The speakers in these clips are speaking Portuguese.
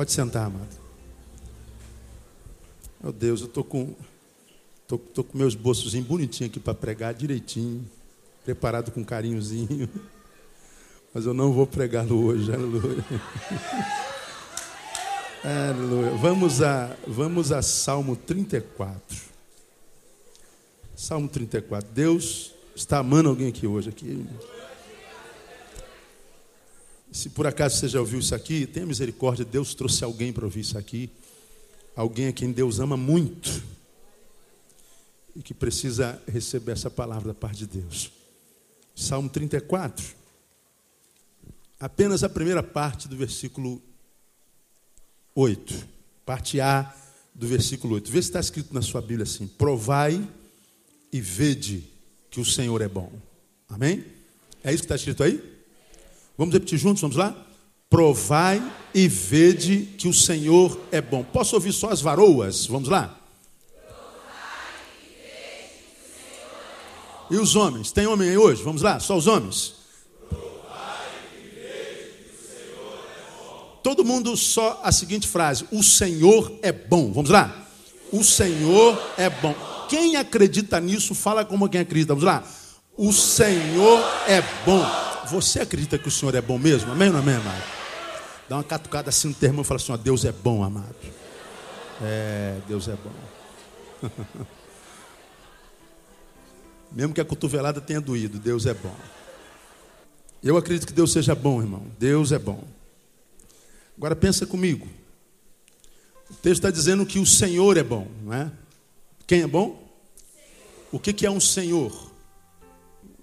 Pode sentar, amado. Meu Deus, eu tô com tô, tô com meus bolsos bonitinhos aqui para pregar direitinho, preparado com carinhozinho. Mas eu não vou pregá-lo hoje, aleluia. aleluia. Vamos a, vamos a Salmo 34. Salmo 34. Deus está amando alguém aqui hoje. Aqui. Se por acaso você já ouviu isso aqui, tenha misericórdia, Deus trouxe alguém para ouvir isso aqui. Alguém a quem Deus ama muito e que precisa receber essa palavra da parte de Deus. Salmo 34. Apenas a primeira parte do versículo 8. Parte A do versículo 8. Vê se está escrito na sua Bíblia assim: Provai e vede que o Senhor é bom. Amém? É isso que está escrito aí? Vamos repetir juntos, vamos lá? Provai e vede que o Senhor é bom. Posso ouvir só as varoas? Vamos lá? E os homens? Tem homem aí hoje? Vamos lá, só os homens. todo mundo só a seguinte frase: O Senhor é bom. Vamos lá? O Senhor é bom. Quem acredita nisso, fala como quem acredita. Vamos lá? O Senhor é bom. Você acredita que o Senhor é bom mesmo? Amém ou não amém, amado? Dá uma catucada assim no termo e fala assim: ó, Deus é bom, amado. É, Deus é bom. Mesmo que a cotovelada tenha doído, Deus é bom. Eu acredito que Deus seja bom, irmão. Deus é bom. Agora pensa comigo. O texto está dizendo que o Senhor é bom, não é? Quem é bom? O que, que é um Senhor?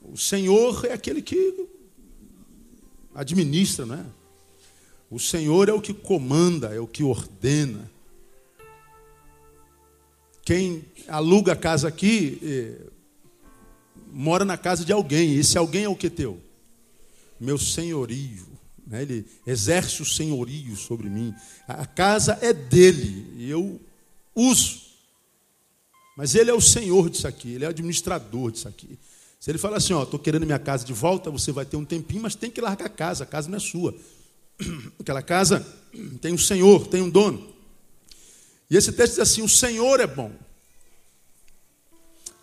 O Senhor é aquele que administra, não é? O Senhor é o que comanda, é o que ordena. Quem aluga a casa aqui eh, mora na casa de alguém. Esse alguém é o que teu? Meu senhorio né? ele exerce o senhorio sobre mim. A casa é dele e eu uso. Mas ele é o senhor disso aqui, ele é o administrador disso aqui. Se ele fala assim, ó, estou querendo minha casa de volta, você vai ter um tempinho, mas tem que largar a casa, a casa não é sua. Aquela casa tem um senhor, tem um dono. E esse texto diz assim: o Senhor é bom.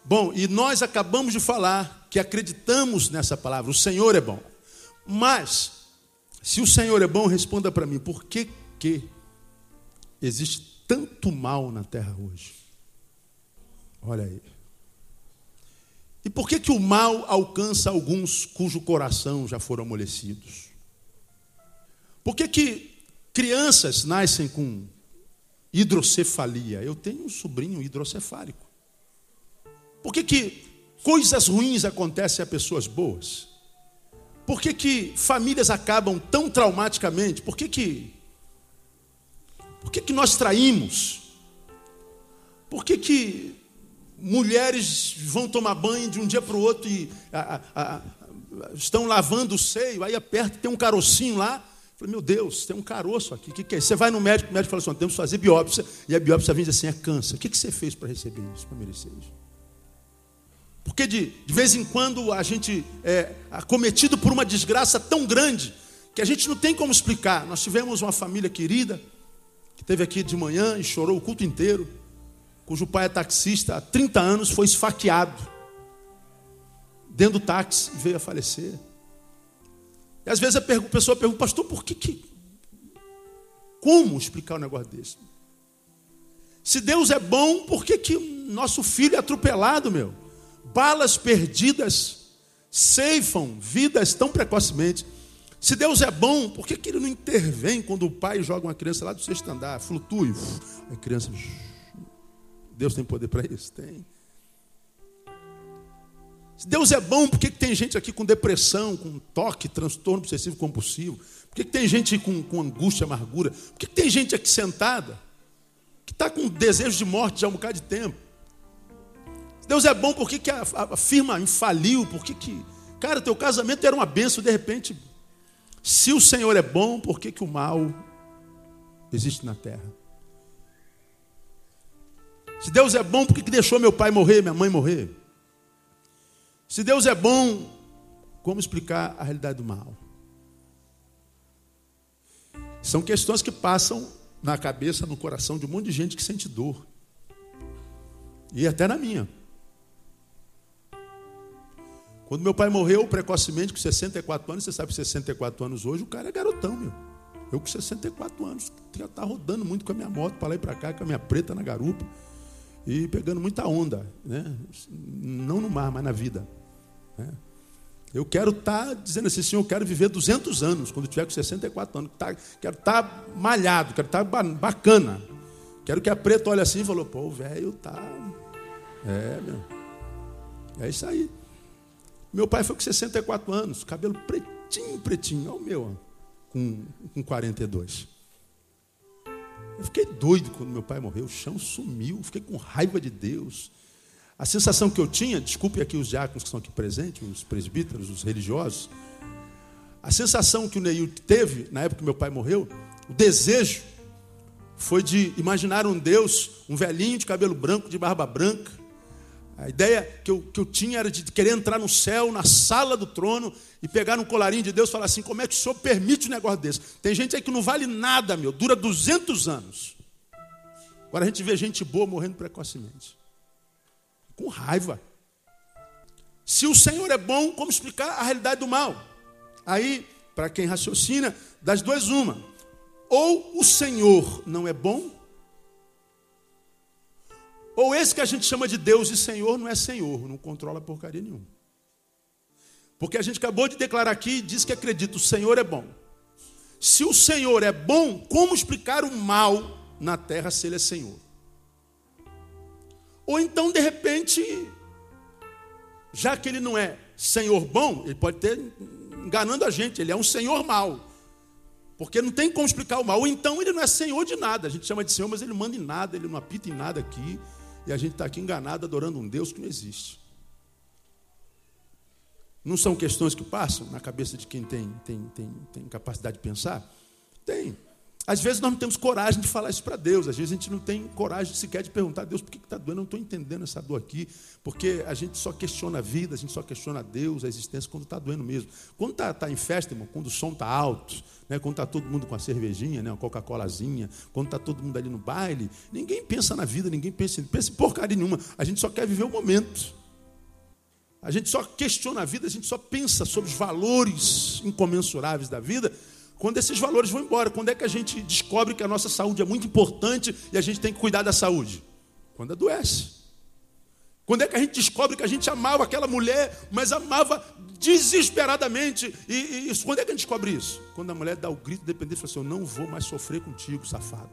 Bom, e nós acabamos de falar que acreditamos nessa palavra, o Senhor é bom. Mas se o Senhor é bom, responda para mim, por que, que existe tanto mal na terra hoje? Olha aí. E por que, que o mal alcança alguns cujo coração já foram amolecidos? Por que, que crianças nascem com hidrocefalia? Eu tenho um sobrinho hidrocefálico. Por que, que coisas ruins acontecem a pessoas boas? Por que, que famílias acabam tão traumaticamente? Por que, que, por que, que nós traímos? Por que, que mulheres vão tomar banho de um dia para o outro e a, a, a, estão lavando o seio, aí aperta, tem um carocinho lá. falei, meu Deus, tem um caroço aqui. O que, que é? Você vai no médico, o médico fala assim: temos que fazer biópsia, e a biópsia vem assim: é câncer. O que, que você fez para receber isso, para merecer isso? Porque de, de vez em quando a gente é acometido por uma desgraça tão grande que a gente não tem como explicar. Nós tivemos uma família querida que esteve aqui de manhã e chorou o culto inteiro, cujo pai é taxista há 30 anos, foi esfaqueado dentro do táxi e veio a falecer. E às vezes a pessoa pergunta, pastor, por que, que como explicar um negócio desse? Se Deus é bom, por que, que nosso filho é atropelado, meu? balas perdidas ceifam vidas tão precocemente. Se Deus é bom, por que, que ele não intervém quando o pai joga uma criança lá do sexto andar, flutue? A criança. Deus tem poder para isso? Tem. Se Deus é bom, por que, que tem gente aqui com depressão, com toque, transtorno obsessivo compulsivo? Por que, que tem gente com, com angústia, amargura? Por que, que tem gente aqui sentada que está com desejo de morte já há um bocado de tempo? Deus é bom, por que, que a, a, firma infaliu? Por que, que. Cara, teu casamento era uma benção, de repente. Se o Senhor é bom, por que, que o mal existe na terra? Se Deus é bom, por que, deixou meu pai morrer, minha mãe morrer? Se Deus é bom, como explicar a realidade do mal? São questões que passam na cabeça, no coração de um monte de gente que sente dor. E até na minha. Quando meu pai morreu precocemente, com 64 anos, você sabe, 64 anos hoje, o cara é garotão, meu. Eu com 64 anos, já tá rodando muito com a minha moto para lá e para cá, com a minha preta na garupa, e pegando muita onda, né? Não no mar, mas na vida. Né? Eu quero estar tá dizendo assim, Senhor, eu quero viver 200 anos, quando tiver com 64 anos. Tá, quero estar tá malhado, quero estar bacana. Quero que a preta olhe assim e falou, pô, o velho tá. É, meu. É isso aí. Meu pai foi com 64 anos, cabelo pretinho, pretinho. Olha o meu, com, com 42. Eu fiquei doido quando meu pai morreu. O chão sumiu. Fiquei com raiva de Deus. A sensação que eu tinha, desculpe aqui os diáconos que estão aqui presentes, os presbíteros, os religiosos, a sensação que o Neil teve na época que meu pai morreu, o desejo foi de imaginar um Deus, um velhinho de cabelo branco, de barba branca. A ideia que eu, que eu tinha era de querer entrar no céu, na sala do trono, e pegar um colarinho de Deus e falar assim: como é que o senhor permite um negócio desse? Tem gente aí que não vale nada, meu, dura 200 anos. Agora a gente vê gente boa morrendo precocemente com raiva. Se o Senhor é bom, como explicar a realidade do mal? Aí, para quem raciocina, das duas, uma. Ou o Senhor não é bom, ou esse que a gente chama de Deus e Senhor não é Senhor, não controla porcaria nenhuma. Porque a gente acabou de declarar aqui e diz que acredita, o Senhor é bom. Se o Senhor é bom, como explicar o mal na terra se ele é Senhor? Ou então, de repente, já que ele não é senhor bom, ele pode ter enganando a gente, ele é um senhor mau. Porque não tem como explicar o mal. Ou então ele não é senhor de nada. A gente chama de senhor, mas ele não manda em nada, ele não apita em nada aqui. E a gente está aqui enganado, adorando um Deus que não existe. Não são questões que passam na cabeça de quem tem, tem, tem, tem capacidade de pensar? Tem. Às vezes nós não temos coragem de falar isso para Deus, às vezes a gente não tem coragem sequer de perguntar a Deus por que está doendo, eu não estou entendendo essa dor aqui, porque a gente só questiona a vida, a gente só questiona Deus, a existência, quando está doendo mesmo. Quando está tá em festa, irmão, quando o som está alto, né, quando está todo mundo com a cervejinha, né, uma Coca-Colazinha, quando está todo mundo ali no baile, ninguém pensa na vida, ninguém pensa, pensa em porcaria nenhuma, a gente só quer viver o momento. A gente só questiona a vida, a gente só pensa sobre os valores incomensuráveis da vida, quando esses valores vão embora. Quando é que a gente descobre que a nossa saúde é muito importante e a gente tem que cuidar da saúde? Quando adoece. Quando é que a gente descobre que a gente amava aquela mulher, mas amava desesperadamente? E, e quando é que a gente descobre isso? Quando a mulher dá o grito dependente e fala assim: Eu não vou mais sofrer contigo, safado.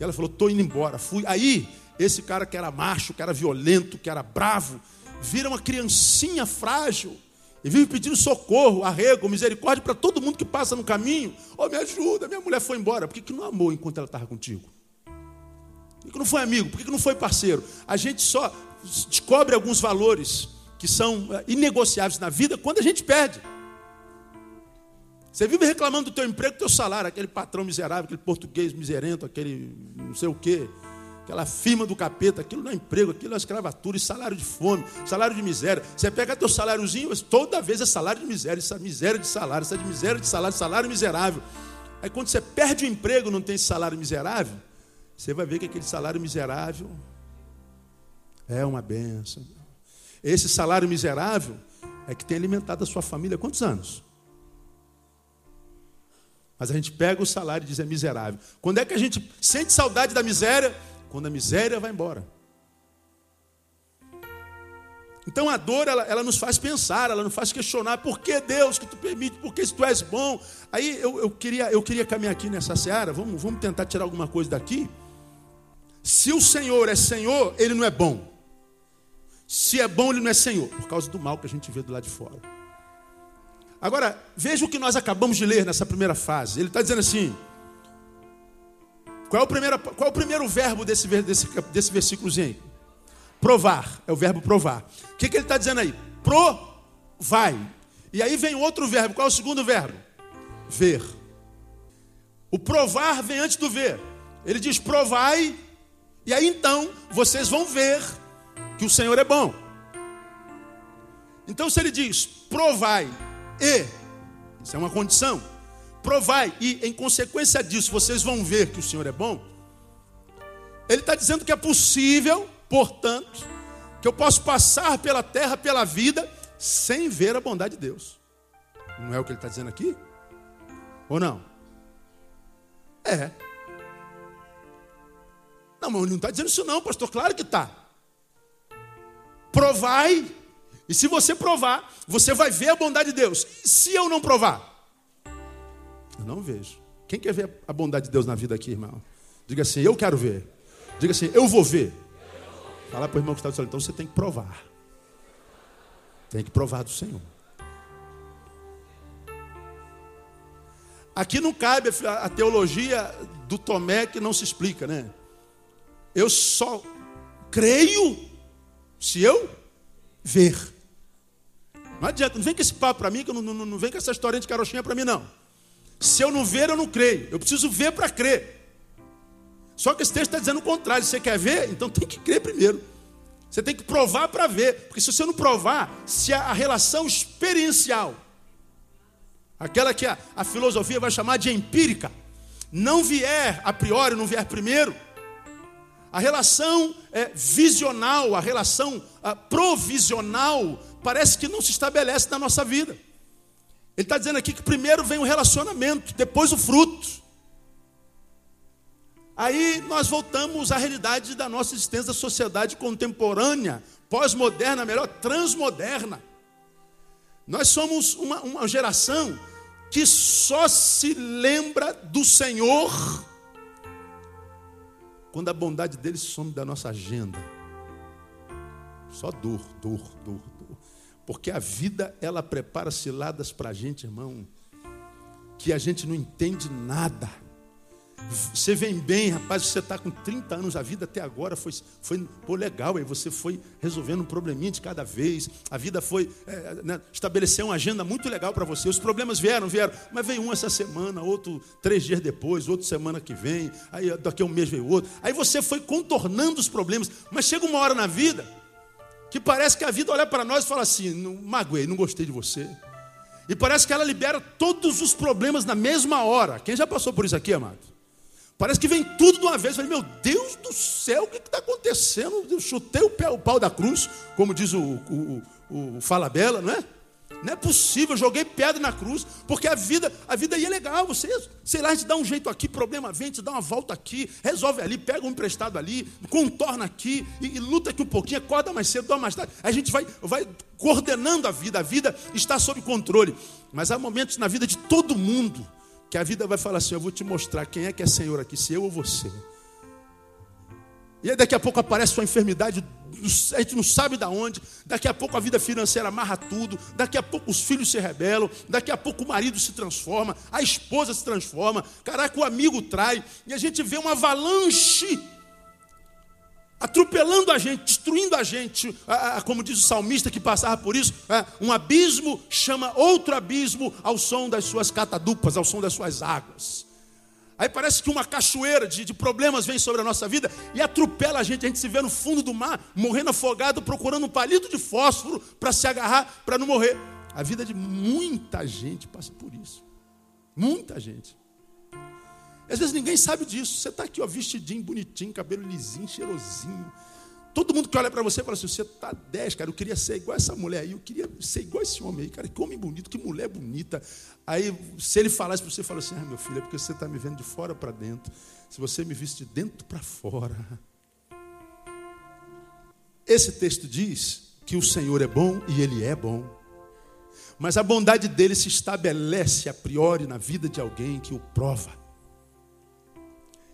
E ela falou: Estou indo embora. Fui. Aí, esse cara que era macho, que era violento, que era bravo, vira uma criancinha frágil e vive pedindo socorro, arrego, misericórdia para todo mundo que passa no caminho. Oh, me ajuda, minha mulher foi embora. Por que, que não amou enquanto ela estava contigo? Por que, que não foi amigo? Por que, que não foi parceiro? A gente só descobre alguns valores que são eh, inegociáveis na vida quando a gente perde. Você vive reclamando do teu emprego, do teu salário, aquele patrão miserável, aquele português miserento, aquele não sei o quê aquela firma do capeta, aquilo não é emprego, aquilo é escravatura, salário de fome, salário de miséria. Você pega teu saláriozinho, toda vez é salário de miséria, essa miséria de salário, essa de miséria de salário, salário miserável. Aí quando você perde o emprego, não tem esse salário miserável, você vai ver que aquele salário miserável é uma benção. Esse salário miserável é que tem alimentado a sua família há quantos anos? Mas a gente pega o salário e diz é miserável. Quando é que a gente sente saudade da miséria? Quando a miséria vai embora. Então a dor, ela, ela nos faz pensar, ela nos faz questionar, por que Deus que tu permite, por que se tu és bom? Aí eu, eu, queria, eu queria caminhar aqui nessa seara, vamos, vamos tentar tirar alguma coisa daqui. Se o Senhor é Senhor, Ele não é bom. Se é bom, Ele não é Senhor, por causa do mal que a gente vê do lado de fora. Agora, veja o que nós acabamos de ler nessa primeira fase. Ele está dizendo assim: qual é o primeiro, qual é o primeiro verbo desse, desse, desse versículozinho? Provar. É o verbo provar. O que, que ele está dizendo aí? Provai. E aí vem outro verbo. Qual é o segundo verbo? Ver. O provar vem antes do ver. Ele diz: provai. E aí então vocês vão ver que o Senhor é bom. Então, se ele diz provai e, isso é uma condição, provai, e em consequência disso vocês vão ver que o Senhor é bom. Ele está dizendo que é possível, portanto, que eu posso passar pela terra, pela vida, sem ver a bondade de Deus. Não é o que ele está dizendo aqui? Ou não? É. Não, mas ele não está dizendo isso não, pastor. Claro que está. Provai. E se você provar, você vai ver a bondade de Deus. E se eu não provar? Eu não vejo. Quem quer ver a bondade de Deus na vida aqui, irmão? Diga assim, eu quero ver. Diga assim, eu vou ver. Fala para o irmão que está do então você tem que provar. Tem que provar do Senhor. Aqui não cabe a teologia do Tomé que não se explica, né? Eu só creio se eu ver. Não adianta, não vem com esse papo para mim, que não, não, não vem com essa historinha de carochinha para mim, não. Se eu não ver, eu não creio. Eu preciso ver para crer. Só que esse texto está dizendo o contrário. Você quer ver? Então tem que crer primeiro. Você tem que provar para ver. Porque se você não provar, se a relação experiencial, aquela que a, a filosofia vai chamar de empírica, não vier a priori, não vier primeiro, a relação é, visional, a relação a, provisional, parece que não se estabelece na nossa vida. Ele está dizendo aqui que primeiro vem o relacionamento, depois o fruto. Aí nós voltamos à realidade da nossa existência da sociedade contemporânea, pós-moderna, melhor, transmoderna. Nós somos uma, uma geração que só se lembra do Senhor quando a bondade dele some da nossa agenda. Só dor, dor, dor, dor. Porque a vida, ela prepara ciladas para a gente, irmão, que a gente não entende nada. Você vem bem, rapaz, você está com 30 anos, a vida até agora foi, foi pô, legal, aí você foi resolvendo um probleminha de cada vez, a vida foi, é, né, uma agenda muito legal para você, os problemas vieram, vieram, mas veio um essa semana, outro três dias depois, outro semana que vem, aí daqui a um mês veio outro, aí você foi contornando os problemas, mas chega uma hora na vida, que parece que a vida olha para nós e fala assim, não magoei, não gostei de você, e parece que ela libera todos os problemas na mesma hora, quem já passou por isso aqui, amado? Parece que vem tudo de uma vez. Eu falei, meu Deus do céu, o que está acontecendo? Eu chutei o, pé, o pau da cruz, como diz o, o, o, o Fala Bela, não é? Não é possível, joguei pedra na cruz, porque a vida, a vida aí é legal. Você, sei lá, gente dá um jeito aqui, problema vem, gente dá uma volta aqui, resolve ali, pega um emprestado ali, contorna aqui, e, e luta aqui um pouquinho, acorda mais cedo, dá mais tarde. A gente vai, vai coordenando a vida, a vida está sob controle. Mas há momentos na vida de todo mundo que a vida vai falar assim: Eu vou te mostrar quem é que é Senhor aqui, se eu ou você. E aí daqui a pouco aparece uma enfermidade, a gente não sabe de onde. Daqui a pouco a vida financeira amarra tudo. Daqui a pouco os filhos se rebelam. Daqui a pouco o marido se transforma. A esposa se transforma. Caraca, o amigo trai. E a gente vê uma avalanche atropelando a gente, destruindo a gente, como diz o salmista que passava por isso, um abismo chama outro abismo ao som das suas catadupas, ao som das suas águas. Aí parece que uma cachoeira de, de, problemas vem sobre a nossa vida e atropela a gente. A gente se vê no fundo do mar, morrendo afogado, procurando um palito de fósforo para se agarrar, para não morrer. A vida de muita gente passa por isso. Muita gente. Às vezes ninguém sabe disso. Você está aqui, ó, vestidinho, bonitinho, cabelo lisinho, cheirosinho. Todo mundo que olha para você fala assim: você está 10, cara. Eu queria ser igual essa mulher aí. Eu queria ser igual esse homem aí, cara. Que homem bonito, que mulher bonita. Aí, se ele falasse para você, fala assim: ah, meu filho, é porque você está me vendo de fora para dentro. Se você me visse de dentro para fora. Esse texto diz que o Senhor é bom e Ele é bom. Mas a bondade dele se estabelece a priori na vida de alguém que o prova.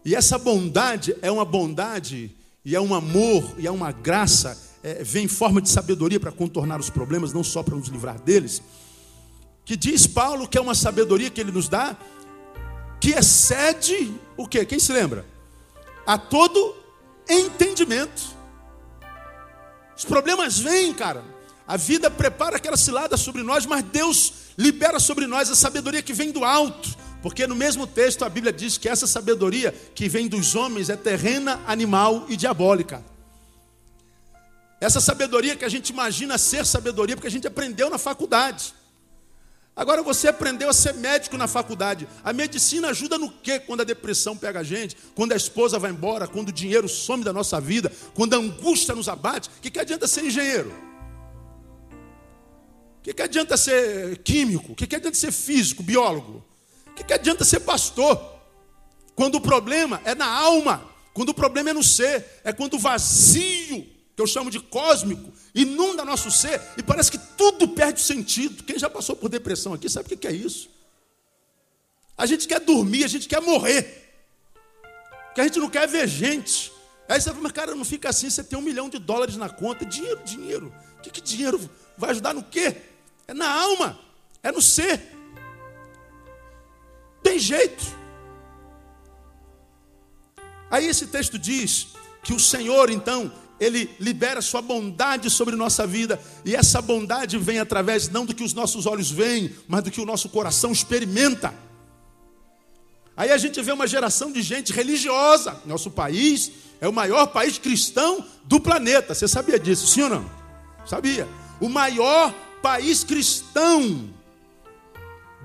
E essa bondade é uma bondade, e é um amor, e é uma graça, é, vem em forma de sabedoria para contornar os problemas, não só para nos livrar deles. Que diz Paulo que é uma sabedoria que ele nos dá, que excede o quê? Quem se lembra? A todo entendimento. Os problemas vêm, cara. A vida prepara aquela cilada sobre nós, mas Deus libera sobre nós a sabedoria que vem do alto porque no mesmo texto a Bíblia diz que essa sabedoria que vem dos homens é terrena, animal e diabólica. Essa sabedoria que a gente imagina ser sabedoria, porque a gente aprendeu na faculdade. Agora você aprendeu a ser médico na faculdade. A medicina ajuda no quê? Quando a depressão pega a gente, quando a esposa vai embora, quando o dinheiro some da nossa vida, quando a angústia nos abate. O que, que adianta ser engenheiro? O que, que adianta ser químico? O que, que adianta ser físico, biólogo? O que, que adianta ser pastor? Quando o problema é na alma, quando o problema é no ser, é quando o vazio que eu chamo de cósmico, inunda nosso ser e parece que tudo perde sentido. Quem já passou por depressão aqui sabe o que é isso? A gente quer dormir, a gente quer morrer, que a gente não quer ver gente. Aí você fala, mas cara, não fica assim, você tem um milhão de dólares na conta, dinheiro, dinheiro. O que, que dinheiro vai ajudar no quê? É na alma, é no ser. Tem jeito. Aí esse texto diz que o Senhor, então, ele libera sua bondade sobre nossa vida, e essa bondade vem através não do que os nossos olhos veem, mas do que o nosso coração experimenta. Aí a gente vê uma geração de gente religiosa. Nosso país é o maior país cristão do planeta. Você sabia disso, sim ou não? Sabia? O maior país cristão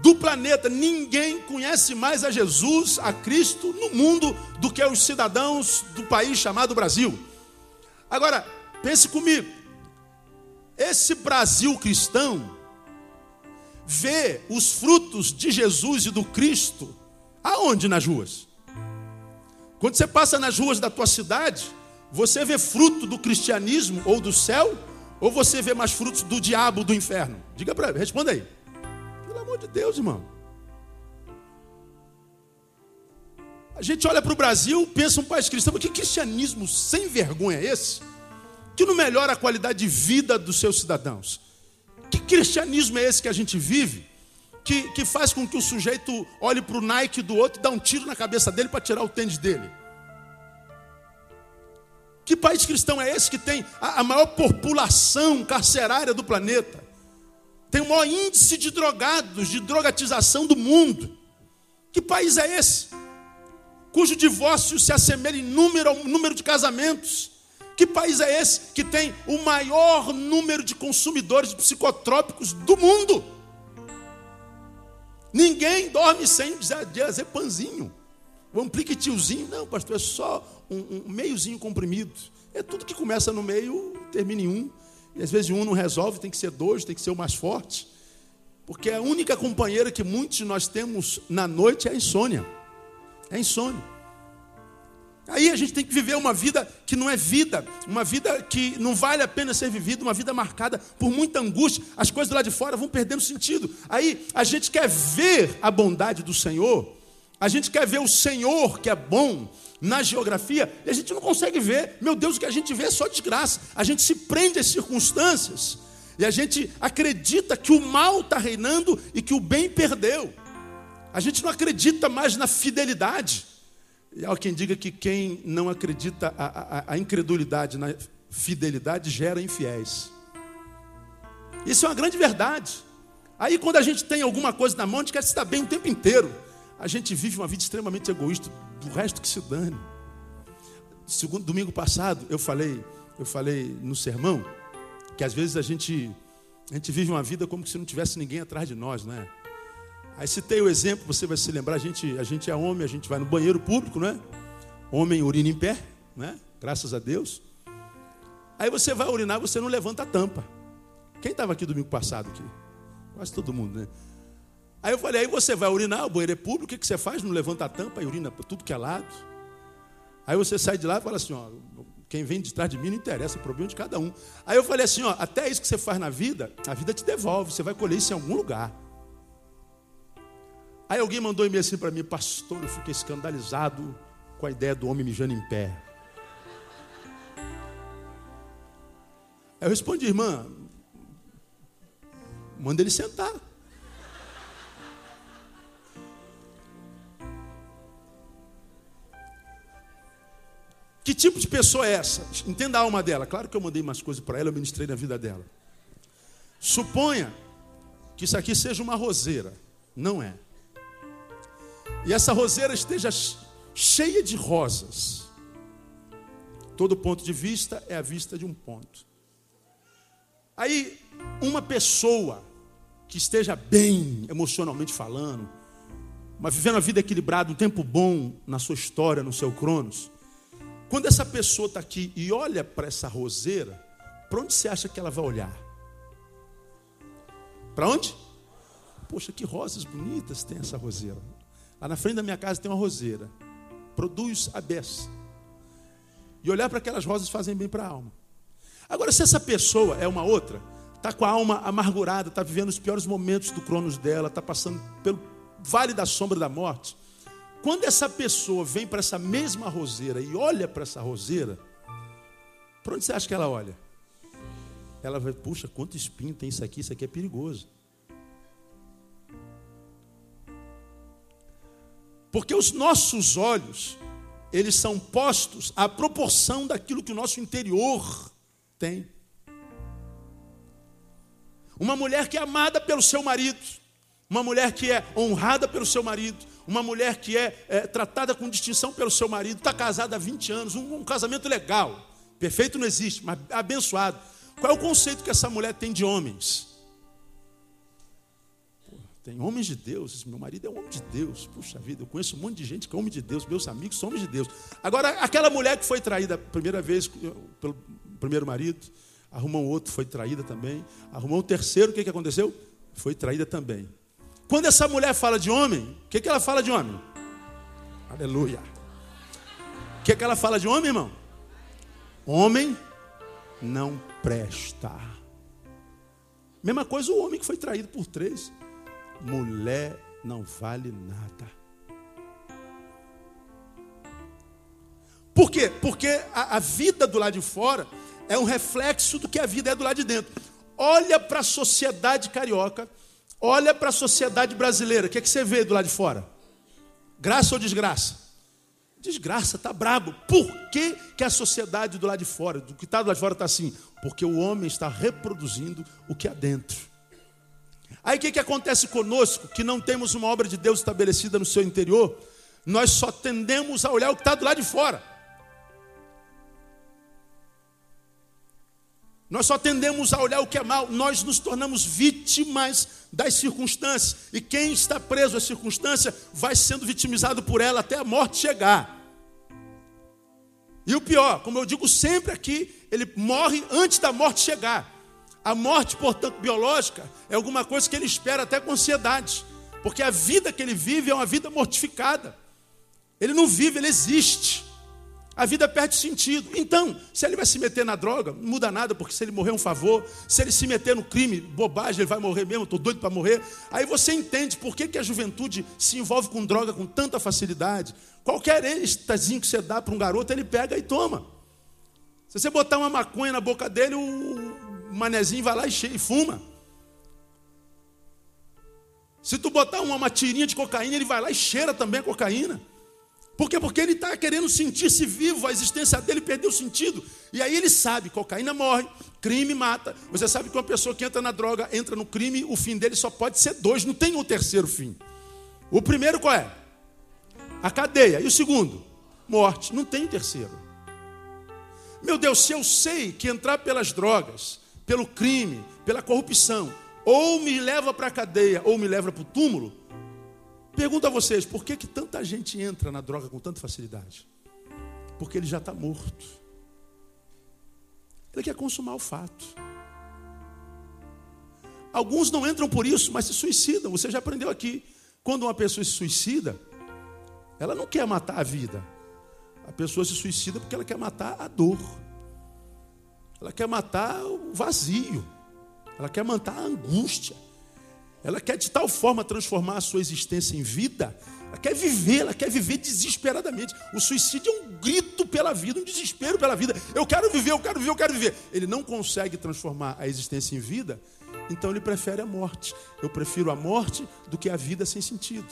do planeta. Ninguém conhece mais a Jesus, a Cristo, no mundo do que os cidadãos do país chamado Brasil. Agora, pense comigo. Esse Brasil cristão vê os frutos de Jesus e do Cristo aonde nas ruas? Quando você passa nas ruas da tua cidade, você vê fruto do cristianismo ou do céu, ou você vê mais frutos do diabo do inferno? Diga para mim, responda aí. Amor de Deus, irmão. A gente olha para o Brasil, pensa um país cristão, mas que cristianismo sem vergonha é esse? Que não melhora a qualidade de vida dos seus cidadãos. Que cristianismo é esse que a gente vive? Que, que faz com que o sujeito olhe para o Nike do outro e dá um tiro na cabeça dele para tirar o tênis dele. Que país cristão é esse que tem a, a maior população carcerária do planeta? Tem o maior índice de drogados, de drogatização do mundo. Que país é esse? cujo divórcio se assemelha em número ao número de casamentos. Que país é esse que tem o maior número de consumidores de psicotrópicos do mundo? Ninguém dorme sem diazepamzinho. O ampliquitiozinho, não, pastor, é só um, um meiozinho comprimido. É tudo que começa no meio, termina em um. E às vezes um não resolve, tem que ser dois, tem que ser o mais forte. Porque a única companheira que muitos de nós temos na noite é a insônia. É insônia. Aí a gente tem que viver uma vida que não é vida, uma vida que não vale a pena ser vivida, uma vida marcada por muita angústia. As coisas lá de fora vão perdendo sentido. Aí a gente quer ver a bondade do Senhor, a gente quer ver o Senhor que é bom na geografia, e a gente não consegue ver. Meu Deus, o que a gente vê é só desgraça. A gente se prende às circunstâncias e a gente acredita que o mal está reinando e que o bem perdeu. A gente não acredita mais na fidelidade. E há quem diga que quem não acredita, a, a, a incredulidade na fidelidade gera infiéis. Isso é uma grande verdade. Aí quando a gente tem alguma coisa na mão, a gente quer estar bem o tempo inteiro. A gente vive uma vida extremamente egoísta, do resto que se dane. Segundo domingo passado, eu falei, eu falei no sermão que às vezes a gente a gente vive uma vida como se não tivesse ninguém atrás de nós, não é? Aí citei o exemplo, você vai se lembrar, a gente, a gente é homem, a gente vai no banheiro público, não é? Homem urina em pé, né? Graças a Deus. Aí você vai urinar, você não levanta a tampa. Quem estava aqui domingo passado aqui? Quase todo mundo, né? Aí eu falei, aí você vai urinar, o banheiro é público, o que, que você faz? Não levanta a tampa e urina para tudo que é lado. Aí você sai de lá e fala assim, ó, quem vem de trás de mim não interessa, é problema de cada um. Aí eu falei assim, ó, até isso que você faz na vida, a vida te devolve, você vai colher isso em algum lugar. Aí alguém mandou um e-mail assim para mim, pastor, eu fiquei escandalizado com a ideia do homem mijando em pé. Eu respondi, irmã, manda ele sentar. Que tipo de pessoa é essa? Entenda a alma dela. Claro que eu mandei umas coisas para ela, eu ministrei na vida dela. Suponha que isso aqui seja uma roseira. Não é e essa roseira esteja cheia de rosas. Todo ponto de vista é a vista de um ponto. Aí, uma pessoa que esteja bem emocionalmente falando, mas vivendo a vida equilibrada, um tempo bom na sua história, no seu cronos. Quando essa pessoa está aqui e olha para essa roseira, para onde você acha que ela vai olhar? Para onde? Poxa, que rosas bonitas tem essa roseira. Lá na frente da minha casa tem uma roseira. Produz a beça. E olhar para aquelas rosas fazem bem para a alma. Agora, se essa pessoa é uma outra, está com a alma amargurada, está vivendo os piores momentos do cronos dela, está passando pelo vale da sombra da morte. Quando essa pessoa vem para essa mesma roseira e olha para essa roseira, para onde você acha que ela olha? Ela vai, puxa, quanto espinho tem isso aqui, isso aqui é perigoso. Porque os nossos olhos, eles são postos à proporção daquilo que o nosso interior tem. Uma mulher que é amada pelo seu marido, uma mulher que é honrada pelo seu marido, uma mulher que é, é tratada com distinção pelo seu marido, está casada há 20 anos, um, um casamento legal, perfeito não existe, mas abençoado. Qual é o conceito que essa mulher tem de homens? Tem homens de Deus, meu marido é um homem de Deus. Puxa vida, eu conheço um monte de gente que é homem de Deus, meus amigos são homens de Deus. Agora, aquela mulher que foi traída a primeira vez pelo primeiro marido, arrumou um outro, foi traída também. Arrumou um terceiro, o que, que aconteceu? Foi traída também. Quando essa mulher fala de homem, o que, que ela fala de homem? Aleluia. O que, que ela fala de homem, irmão? Homem não presta. Mesma coisa o homem que foi traído por três mulher não vale nada. Por quê? Porque a, a, vida do lado de fora é um reflexo do que a vida é do lado de dentro. Olha para a sociedade carioca, olha para a sociedade brasileira. O que, é que você vê do lado de fora? Graça ou desgraça? Desgraça, está brabo. Por que, que a sociedade do lado de fora, do que está do lado de fora, está assim? Porque o homem está reproduzindo o que há dentro. Aí o que, que acontece conosco, que não temos uma obra de Deus estabelecida no seu interior? Nós só tendemos a olhar o que está do lado de fora. Nós só tendemos a olhar o que é mal, nós nos tornamos vítimas das circunstâncias. E quem está preso à circunstância vai sendo vitimizado por ela até a morte chegar. E o pior, como eu digo sempre aqui, ele morre antes da morte chegar. A morte, portanto, biológica é alguma coisa que ele espera até com ansiedade, porque a vida que ele vive é uma vida mortificada. Ele não vive, ele existe. A vida perde sentido. Então, se ele vai se meter na droga, não muda nada, porque se ele morrer é um favor, se ele se meter no crime, bobagem, ele vai morrer mesmo, estou doido para morrer. Aí você entende por que, que a juventude se envolve com droga com tanta facilidade. Qualquer êxtasinho que você dá para um garoto, ele pega e toma. Se você botar uma maconha na boca dele, o, manezinho vai lá e, e fuma. Se tu botar uma, uma tirinha de cocaína, ele vai lá e cheira também a cocaína. Por quê? Porque ele está querendo sentir-se vivo, a existência dele perdeu sentido. E aí ele sabe, cocaína morre, crime mata. Você sabe que uma pessoa que entra na droga, entra no crime, o fim dele só pode ser dois, não tem um terceiro fim. O primeiro qual é? A cadeia. E o segundo? Morte. Não tem terceiro. Meu Deus, se eu sei que entrar pelas drogas pelo crime, pela corrupção, ou me leva para a cadeia, ou me leva para o túmulo, pergunto a vocês, por que, que tanta gente entra na droga com tanta facilidade? Porque ele já está morto. Ele quer consumar o fato. Alguns não entram por isso, mas se suicidam. Você já aprendeu aqui. Quando uma pessoa se suicida, ela não quer matar a vida. A pessoa se suicida porque ela quer matar a dor. Ela quer matar o vazio. Ela quer matar a angústia. Ela quer de tal forma transformar a sua existência em vida. Ela quer viver, ela quer viver desesperadamente. O suicídio é um grito pela vida, um desespero pela vida. Eu quero viver, eu quero viver, eu quero viver. Ele não consegue transformar a existência em vida, então ele prefere a morte. Eu prefiro a morte do que a vida sem sentido.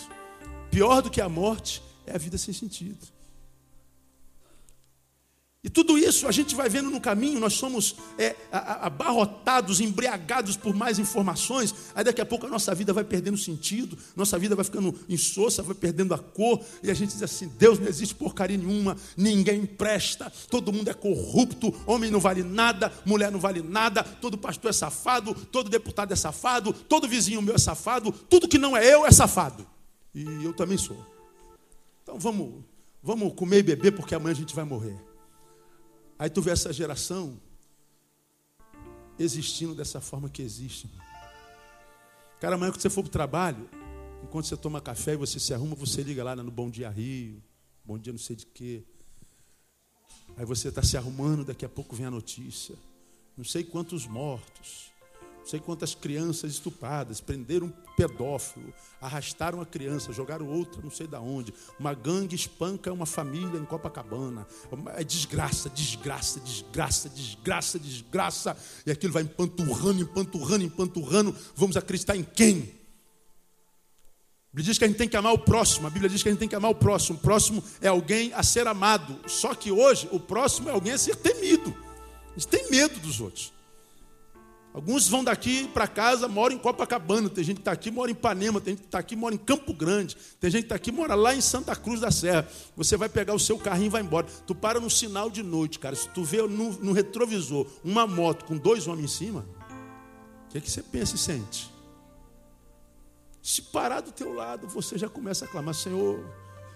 Pior do que a morte é a vida sem sentido. E tudo isso a gente vai vendo no caminho, nós somos é, abarrotados, embriagados por mais informações, aí daqui a pouco a nossa vida vai perdendo sentido, nossa vida vai ficando insossa, vai perdendo a cor, e a gente diz assim: Deus não existe porcaria nenhuma, ninguém presta, todo mundo é corrupto, homem não vale nada, mulher não vale nada, todo pastor é safado, todo deputado é safado, todo vizinho meu é safado, tudo que não é eu é safado. E eu também sou. Então vamos, vamos comer e beber, porque amanhã a gente vai morrer. Aí tu vê essa geração existindo dessa forma que existe. Cara, amanhã quando você for para o trabalho, enquanto você toma café e você se arruma, você liga lá no Bom Dia Rio, Bom Dia não sei de quê. Aí você está se arrumando, daqui a pouco vem a notícia. Não sei quantos mortos, não sei quantas crianças estupradas, prenderam um pedófilo, arrastaram a criança, jogaram outra, não sei da onde. Uma gangue espanca uma família em Copacabana. É desgraça, desgraça, desgraça, desgraça, desgraça. E aquilo vai empanturrando, empanturrando, empanturrando. Vamos acreditar em quem? A Bíblia diz que a gente tem que amar o próximo. A Bíblia diz que a gente tem que amar o próximo. O próximo é alguém a ser amado. Só que hoje o próximo é alguém a ser temido. A gente tem medo dos outros. Alguns vão daqui para casa, moram em Copacabana, tem gente que está aqui, mora em Ipanema, tem gente que está aqui, mora em Campo Grande, tem gente que está aqui, mora lá em Santa Cruz da Serra. Você vai pegar o seu carrinho e vai embora. Tu para no sinal de noite, cara. Se tu vê no, no retrovisor uma moto com dois homens em cima, o que, é que você pensa e sente? Se parar do teu lado, você já começa a clamar, Senhor,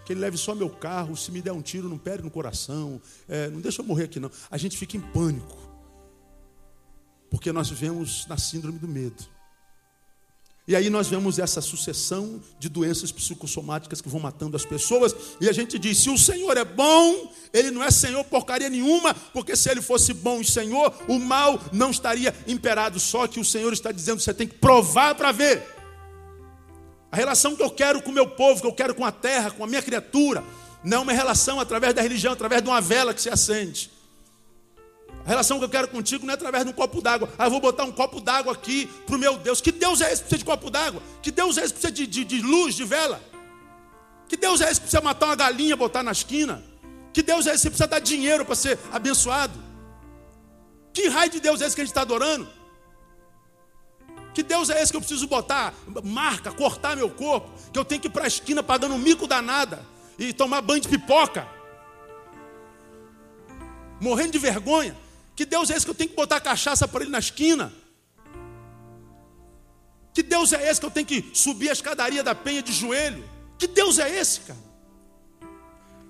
que ele leve só meu carro, se me der um tiro, não pere no coração, é, não deixa eu morrer aqui não. A gente fica em pânico. Porque nós vivemos na síndrome do medo. E aí nós vemos essa sucessão de doenças psicossomáticas que vão matando as pessoas. E a gente diz: se o Senhor é bom, Ele não é Senhor porcaria nenhuma, porque se Ele fosse bom e Senhor, o mal não estaria imperado. Só que o Senhor está dizendo: você tem que provar para ver. A relação que eu quero com o meu povo, que eu quero com a terra, com a minha criatura, não é uma relação através da religião, através de uma vela que se acende. A relação que eu quero contigo não é através de um copo d'água. Ah, eu vou botar um copo d'água aqui para o meu Deus. Que Deus é esse que precisa de copo d'água? Que Deus é esse que precisa de, de, de luz, de vela? Que Deus é esse que precisa matar uma galinha e botar na esquina? Que Deus é esse que precisa dar dinheiro para ser abençoado? Que raio de Deus é esse que a gente está adorando? Que Deus é esse que eu preciso botar marca, cortar meu corpo? Que eu tenho que ir para a esquina pagando um mico danada e tomar banho de pipoca? Morrendo de vergonha. Que Deus é esse que eu tenho que botar cachaça para ele na esquina? Que Deus é esse que eu tenho que subir a escadaria da penha de joelho? Que Deus é esse, cara?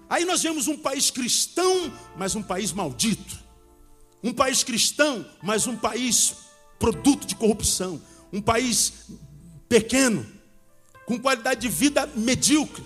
Aí nós vemos um país cristão, mas um país maldito. Um país cristão, mas um país produto de corrupção. Um país pequeno, com qualidade de vida medíocre.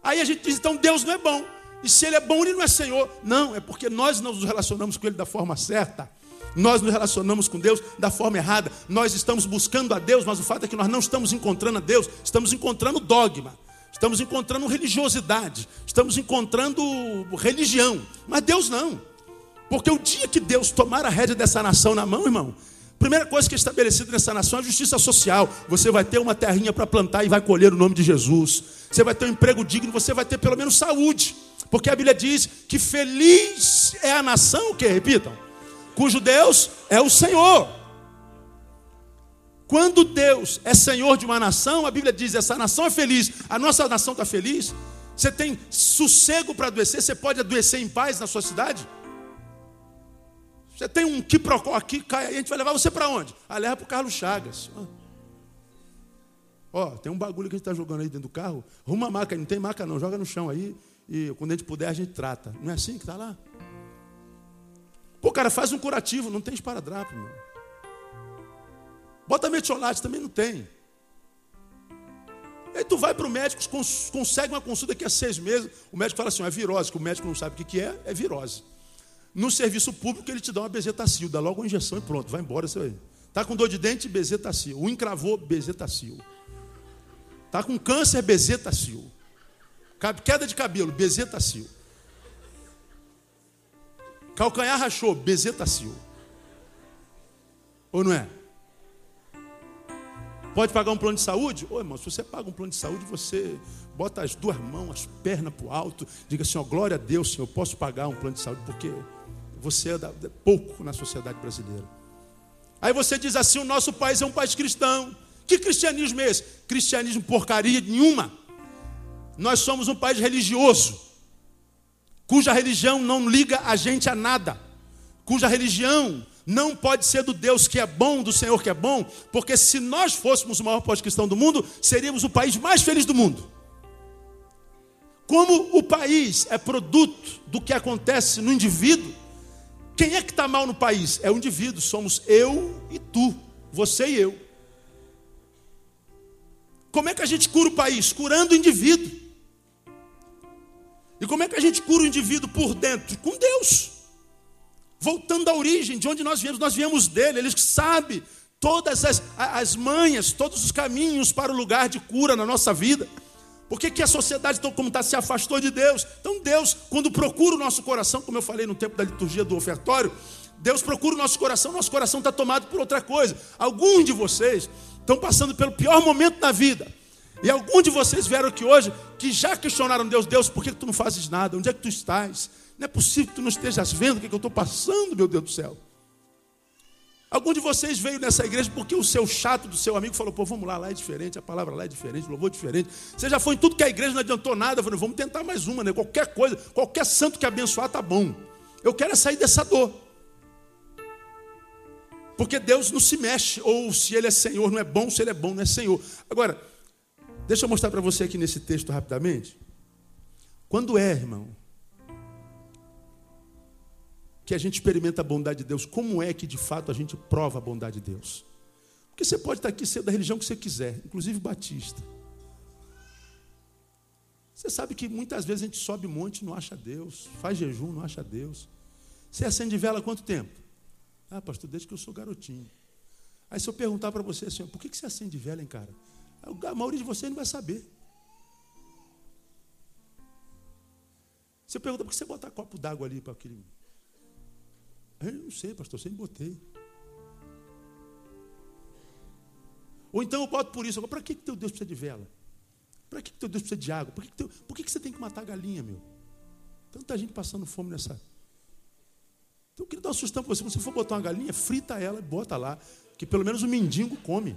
Aí a gente diz, então Deus não é bom. E se ele é bom, ele não é Senhor. Não, é porque nós não nos relacionamos com ele da forma certa. Nós nos relacionamos com Deus da forma errada. Nós estamos buscando a Deus, mas o fato é que nós não estamos encontrando a Deus, estamos encontrando dogma. Estamos encontrando religiosidade, estamos encontrando religião, mas Deus não. Porque o dia que Deus tomar a rédea dessa nação na mão, irmão, primeira coisa que é estabelecida nessa nação é a justiça social. Você vai ter uma terrinha para plantar e vai colher o nome de Jesus. Você vai ter um emprego digno, você vai ter pelo menos saúde. Porque a Bíblia diz que feliz é a nação, que? Repitam. Cujo Deus é o Senhor. Quando Deus é Senhor de uma nação, a Bíblia diz: essa nação é feliz. A nossa nação está feliz. Você tem sossego para adoecer? Você pode adoecer em paz na sua cidade? Você tem um quiprocó aqui, cai a gente vai levar você para onde? Ah, leva para o Carlos Chagas. Ó, tem um bagulho que a gente está jogando aí dentro do carro. Arruma a maca, não tem maca não, joga no chão aí e quando a gente puder a gente trata. Não é assim que está lá? Pô, cara, faz um curativo, não tem esparadrapo, meu. Bota metiolate, também não tem. Aí tu vai para o médico, consegue uma consulta daqui a seis meses. O médico fala assim: é virose, que o médico não sabe o que é, é virose. No serviço público, ele te dá uma bezetacil, dá logo uma injeção e pronto, vai embora. Você Está com dor de dente, bezetacil. O encravou, bezetacil. Está com câncer, bezetacil. Queda de cabelo, bezetacil. Calcanhar rachou, bezetacil. Ou não é? Pode pagar um plano de saúde? Ô irmão, se você paga um plano de saúde, você bota as duas mãos, as pernas para o alto, diga assim: ó, glória a Deus, Senhor, eu posso pagar um plano de saúde, porque você é pouco na sociedade brasileira. Aí você diz assim: o nosso país é um país cristão. Que cristianismo é esse? Cristianismo porcaria nenhuma. Nós somos um país religioso, cuja religião não liga a gente a nada, cuja religião não pode ser do Deus que é bom, do Senhor que é bom, porque se nós fôssemos o maior pós-cristão do mundo, seríamos o país mais feliz do mundo. Como o país é produto do que acontece no indivíduo, quem é que está mal no país? É o indivíduo, somos eu e tu, você e eu. Como é que a gente cura o país? Curando o indivíduo. E como é que a gente cura o indivíduo por dentro? Com Deus. Voltando à origem, de onde nós viemos, nós viemos dele, ele sabe todas as, as manhas, todos os caminhos para o lugar de cura na nossa vida. Por que, que a sociedade, então, como está, se afastou de Deus? Então, Deus, quando procura o nosso coração, como eu falei no tempo da liturgia do ofertório, Deus procura o nosso coração, nosso coração está tomado por outra coisa. Alguns de vocês estão passando pelo pior momento da vida. E alguns de vocês vieram aqui hoje que já questionaram Deus, Deus, por que tu não fazes nada? Onde é que tu estás? Não é possível que tu não estejas vendo o que, é que eu estou passando, meu Deus do céu. Algum de vocês veio nessa igreja porque o seu chato do seu amigo falou: pô, vamos lá, lá é diferente, a palavra lá é diferente, o louvor é diferente. Você já foi em tudo que a igreja não adiantou nada. Falei, vamos tentar mais uma, né? Qualquer coisa, qualquer santo que abençoar tá bom. Eu quero é sair dessa dor. Porque Deus não se mexe, ou se Ele é Senhor, não é bom, se Ele é bom, não é Senhor. Agora, deixa eu mostrar para você aqui nesse texto rapidamente. Quando é, irmão, que a gente experimenta a bondade de Deus, como é que de fato a gente prova a bondade de Deus? Porque você pode estar aqui ser da religião que você quiser, inclusive batista. Você sabe que muitas vezes a gente sobe monte e não acha Deus, faz jejum, não acha Deus. Você acende vela há quanto tempo? Ah, pastor, desde que eu sou garotinho. Aí se eu perguntar para você assim, por que você acende vela, hein, cara? A maioria de vocês não vai saber. Você pergunta por que você bota copo d'água ali para aquele. Eu não sei, pastor, sempre botei. Ou então eu boto por isso. Para que, que teu Deus precisa de vela? Para que, que teu Deus precisa de água? Por, que, que, teu, por que, que você tem que matar a galinha, meu? Tanta gente passando fome nessa, então eu queria dar uma sugestão para você. Quando você for botar uma galinha, frita ela e bota lá. Que pelo menos o mendigo come.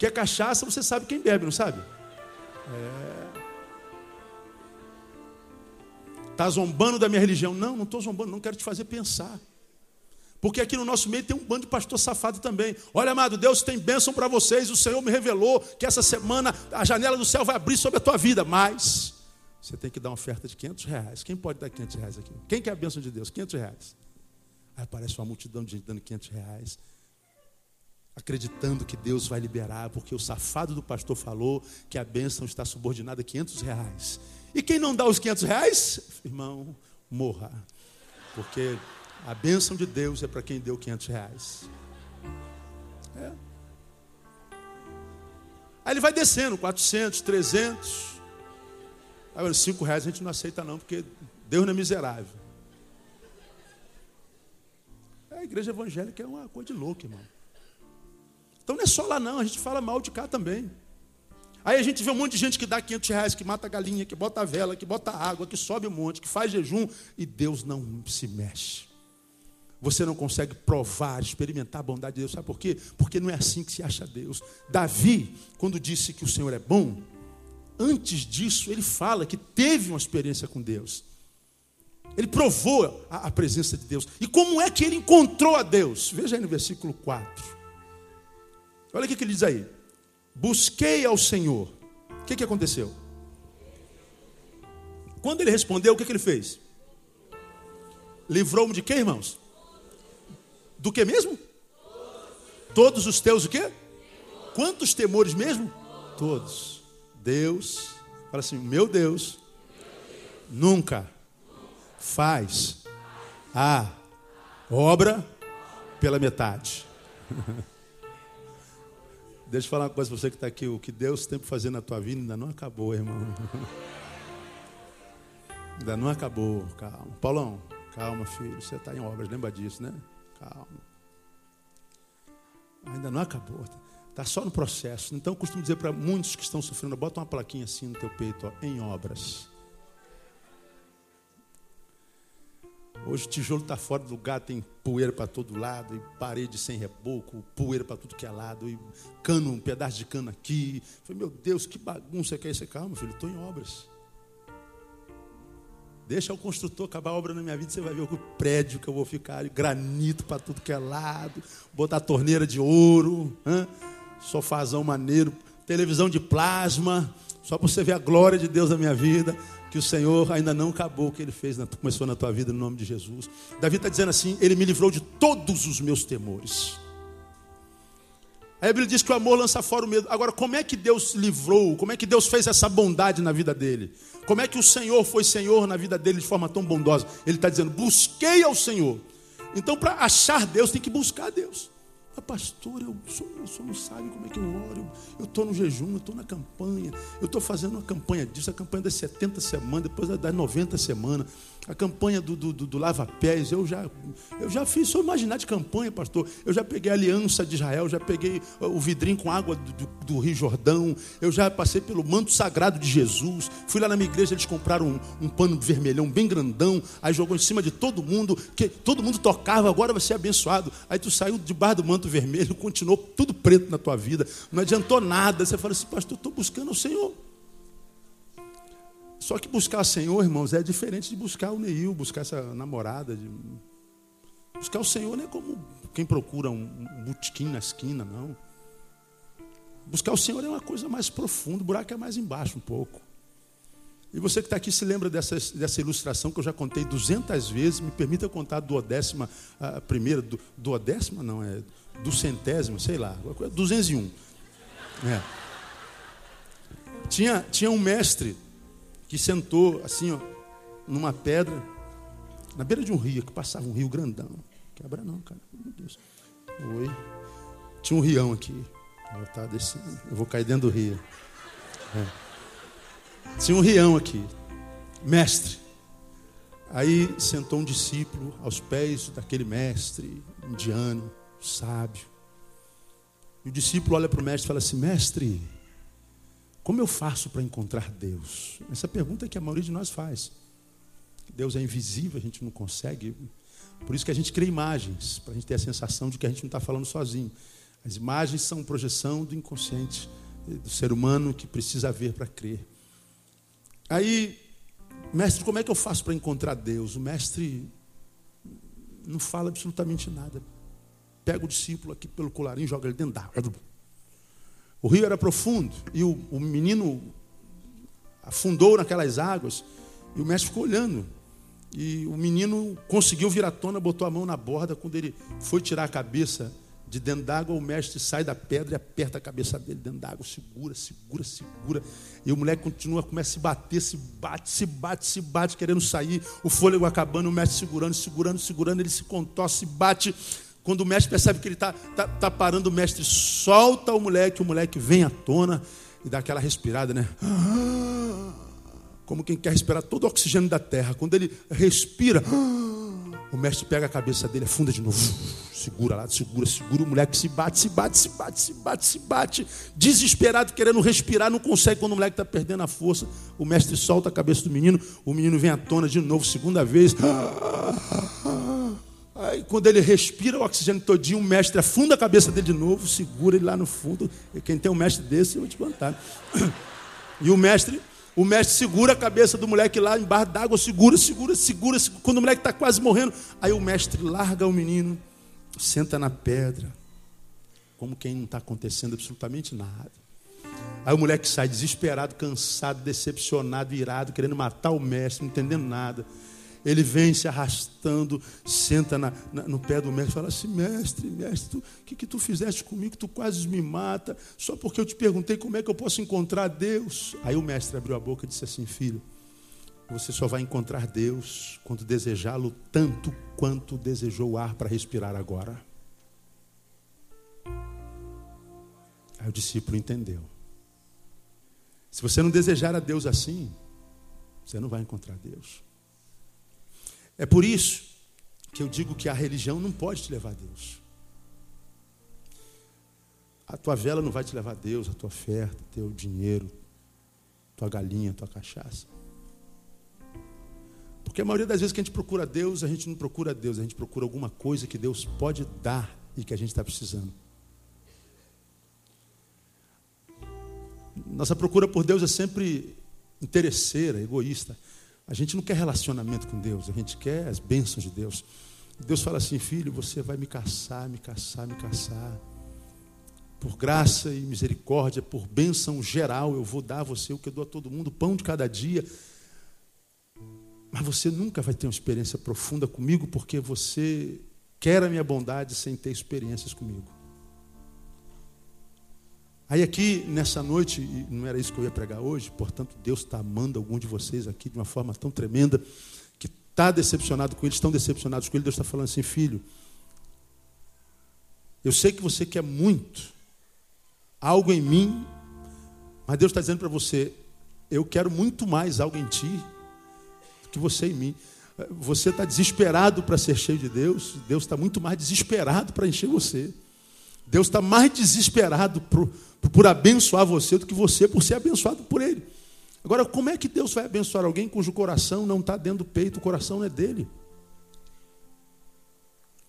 Porque a cachaça você sabe quem bebe, não sabe? É. Está zombando da minha religião? Não, não estou zombando, não quero te fazer pensar. Porque aqui no nosso meio tem um bando de pastor safado também. Olha, amado, Deus tem bênção para vocês. O Senhor me revelou que essa semana a janela do céu vai abrir sobre a tua vida. Mas você tem que dar uma oferta de 500 reais. Quem pode dar 500 reais aqui? Quem quer a bênção de Deus? 500 reais. Aí aparece uma multidão de gente dando 500 reais. Acreditando que Deus vai liberar, porque o safado do pastor falou que a bênção está subordinada a 500 reais. E quem não dá os 500 reais, irmão, morra. Porque a bênção de Deus é para quem deu 500 reais. É. Aí ele vai descendo, 400, 300. Agora, cinco reais a gente não aceita não, porque Deus não é miserável. A igreja evangélica é uma coisa de louco, irmão. Então não é só lá não, a gente fala mal de cá também. Aí a gente vê um monte de gente que dá 500 reais, que mata a galinha, que bota a vela, que bota água, que sobe um monte, que faz jejum, e Deus não se mexe. Você não consegue provar, experimentar a bondade de Deus. Sabe por quê? Porque não é assim que se acha Deus. Davi, quando disse que o Senhor é bom, antes disso, ele fala que teve uma experiência com Deus. Ele provou a, a, presença de Deus. E como é que ele encontrou a Deus? Veja aí no versículo 4. Olha o que ele diz aí. Busquei ao Senhor. O que, que aconteceu? Quando ele respondeu, o que, que ele fez? Livrou-me de quê, irmãos? Do que mesmo? Todos os teus o quê? Quantos temores mesmo? Todos. Deus, fala assim: meu Deus, nunca faz a obra pela metade. Deixa eu falar uma coisa para você que está aqui. O que Deus tem para fazer na tua vida ainda não acabou, irmão. Ainda não acabou. Calma. Paulão, calma, filho. Você está em obras, lembra disso, né? Calma. Ainda não acabou. Está só no processo. Então eu costumo dizer para muitos que estão sofrendo, bota uma plaquinha assim no teu peito, ó, em obras. Hoje o tijolo está fora do lugar, tem poeira para todo lado, e parede sem reboco, poeira para tudo que é lado, e cano, um pedaço de cano aqui. Eu falei, meu Deus, que bagunça que é isso? Calma, filho, estou em obras. Deixa o construtor acabar a obra na minha vida, você vai ver o prédio que eu vou ficar, granito para tudo que é lado, botar torneira de ouro, hein? sofazão maneiro, televisão de plasma, só para você ver a glória de Deus na minha vida, que o Senhor ainda não acabou o que Ele fez, começou na tua vida, no nome de Jesus. Davi está dizendo assim: Ele me livrou de todos os meus temores. A Bíblia diz que o amor lança fora o medo. Agora, como é que Deus livrou? Como é que Deus fez essa bondade na vida dele? Como é que o Senhor foi Senhor na vida dele de forma tão bondosa? Ele está dizendo: busquei ao Senhor. Então, para achar Deus, tem que buscar Deus. Ah, pastor, eu sou, eu sou não sabe como é que eu oro. Eu estou no jejum, eu estou na campanha. Eu estou fazendo uma campanha disso, a campanha das 70 semanas, depois das 90 semanas. A campanha do, do, do lava-pés, eu já, eu já fiz, só imaginar de campanha, pastor. Eu já peguei a aliança de Israel, já peguei o vidrinho com água do, do, Rio Jordão, eu já passei pelo manto sagrado de Jesus. Fui lá na minha igreja, eles compraram um, um pano vermelhão bem grandão, aí jogou em cima de todo mundo, que todo mundo tocava, agora vai ser abençoado. Aí tu saiu debaixo do manto vermelho, continuou tudo preto na tua vida, não adiantou nada. Você fala assim, pastor, estou buscando o Senhor. Só que buscar o Senhor, irmãos, é diferente de buscar o Neil, buscar essa namorada. De... Buscar o Senhor não é como quem procura um, botequim na esquina, não. Buscar o Senhor é uma coisa mais profunda, o buraco é mais embaixo um pouco. E você que está aqui se lembra dessa, dessa ilustração que eu já contei 200 vezes, me permita contar do décima, a primeira, do, do décima não, é do centésimo, sei lá, 201. É. Tinha, tinha um mestre que sentou assim, ó, numa pedra, na beira de um rio, que passava um rio grandão. Quebra não, cara. Meu Deus. Oi. Tinha um rião aqui. Eu estava descendo. Eu vou cair dentro do rio. É. Tinha um rião aqui. Mestre. Aí sentou um discípulo aos pés daquele mestre indiano, sábio. E o discípulo olha para o mestre e fala assim: Mestre, como eu faço para encontrar Deus? Essa pergunta é que a maioria de nós faz. Deus é invisível, a gente não consegue. Por isso que a gente cria imagens, para a gente ter a sensação de que a gente não está falando sozinho. As imagens são projeção do inconsciente, do ser humano que precisa ver para crer. Aí, mestre, como é que eu faço para encontrar Deus? O mestre não fala absolutamente nada. Pega o discípulo aqui pelo colarinho joga ele dentro d'água. O rio era profundo e o, o menino afundou naquelas águas e o mestre ficou olhando. E o menino conseguiu vir à tona, botou a mão na borda. Quando ele foi tirar a cabeça de dentro d'água, o mestre sai da pedra e aperta a cabeça dele dentro d'água. Segura, segura, segura. E o moleque continua, começa a se bater, se bate, se bate, se bate, querendo sair. O fôlego acabando, o mestre segurando, segurando, segurando. Ele se contorce, se bate. Quando o mestre percebe que ele está tá, tá parando, o mestre solta o moleque, o moleque vem à tona e dá aquela respirada, né? Como quem quer respirar todo o oxigênio da terra. Quando ele respira, o mestre pega a cabeça dele, afunda de novo. Segura lá, segura, segura. O moleque se bate, se bate, se bate, se bate, se bate. Desesperado, querendo respirar, não consegue. Quando o moleque está perdendo a força, o mestre solta a cabeça do menino. O menino vem à tona de novo, segunda vez. Aí, quando ele respira o oxigênio todinho, o mestre afunda a cabeça dele de novo, segura ele lá no fundo. E quem tem um mestre desse, eu vou te contar. E o mestre, o mestre segura a cabeça do moleque lá embaixo d'água, segura, segura, segura, segura. Quando o moleque está quase morrendo, aí o mestre larga o menino, senta na pedra, como quem não está acontecendo absolutamente nada. Aí o moleque sai desesperado, cansado, decepcionado, irado, querendo matar o mestre, não entendendo nada. Ele vem se arrastando, senta na, na, no pé do mestre e fala assim: Mestre, mestre, o que, que tu fizeste comigo? Tu quase me mata, só porque eu te perguntei como é que eu posso encontrar Deus. Aí o mestre abriu a boca e disse assim: Filho, você só vai encontrar Deus quando desejá-lo tanto quanto desejou o ar para respirar agora. Aí o discípulo entendeu. Se você não desejar a Deus assim, você não vai encontrar Deus. É por isso que eu digo que a religião não pode te levar a Deus. A tua vela não vai te levar a Deus, a tua oferta, teu dinheiro, tua galinha, tua cachaça. Porque a maioria das vezes que a gente procura Deus, a gente não procura Deus, a gente procura alguma coisa que Deus pode dar e que a gente está precisando. Nossa procura por Deus é sempre interesseira, egoísta. A gente não quer relacionamento com Deus, a gente quer as bênçãos de Deus. Deus fala assim: filho, você vai me caçar, me caçar, me caçar. Por graça e misericórdia, por bênção geral, eu vou dar a você o que eu dou a todo mundo, pão de cada dia. Mas você nunca vai ter uma experiência profunda comigo, porque você quer a minha bondade sem ter experiências comigo. Aí aqui, nessa noite, não era isso que eu ia pregar hoje, portanto, Deus está amando algum de vocês aqui de uma forma tão tremenda, que está decepcionado com eles, estão decepcionados com ele, Deus está falando assim, filho, eu sei que você quer muito algo em mim, mas Deus está dizendo para você, eu quero muito mais algo em ti do que você em mim. Você está desesperado para ser cheio de Deus, Deus está muito mais desesperado para encher você. Deus está mais desesperado por, por abençoar você do que você por ser abençoado por Ele. Agora, como é que Deus vai abençoar alguém cujo coração não está dentro do peito, o coração não é dele?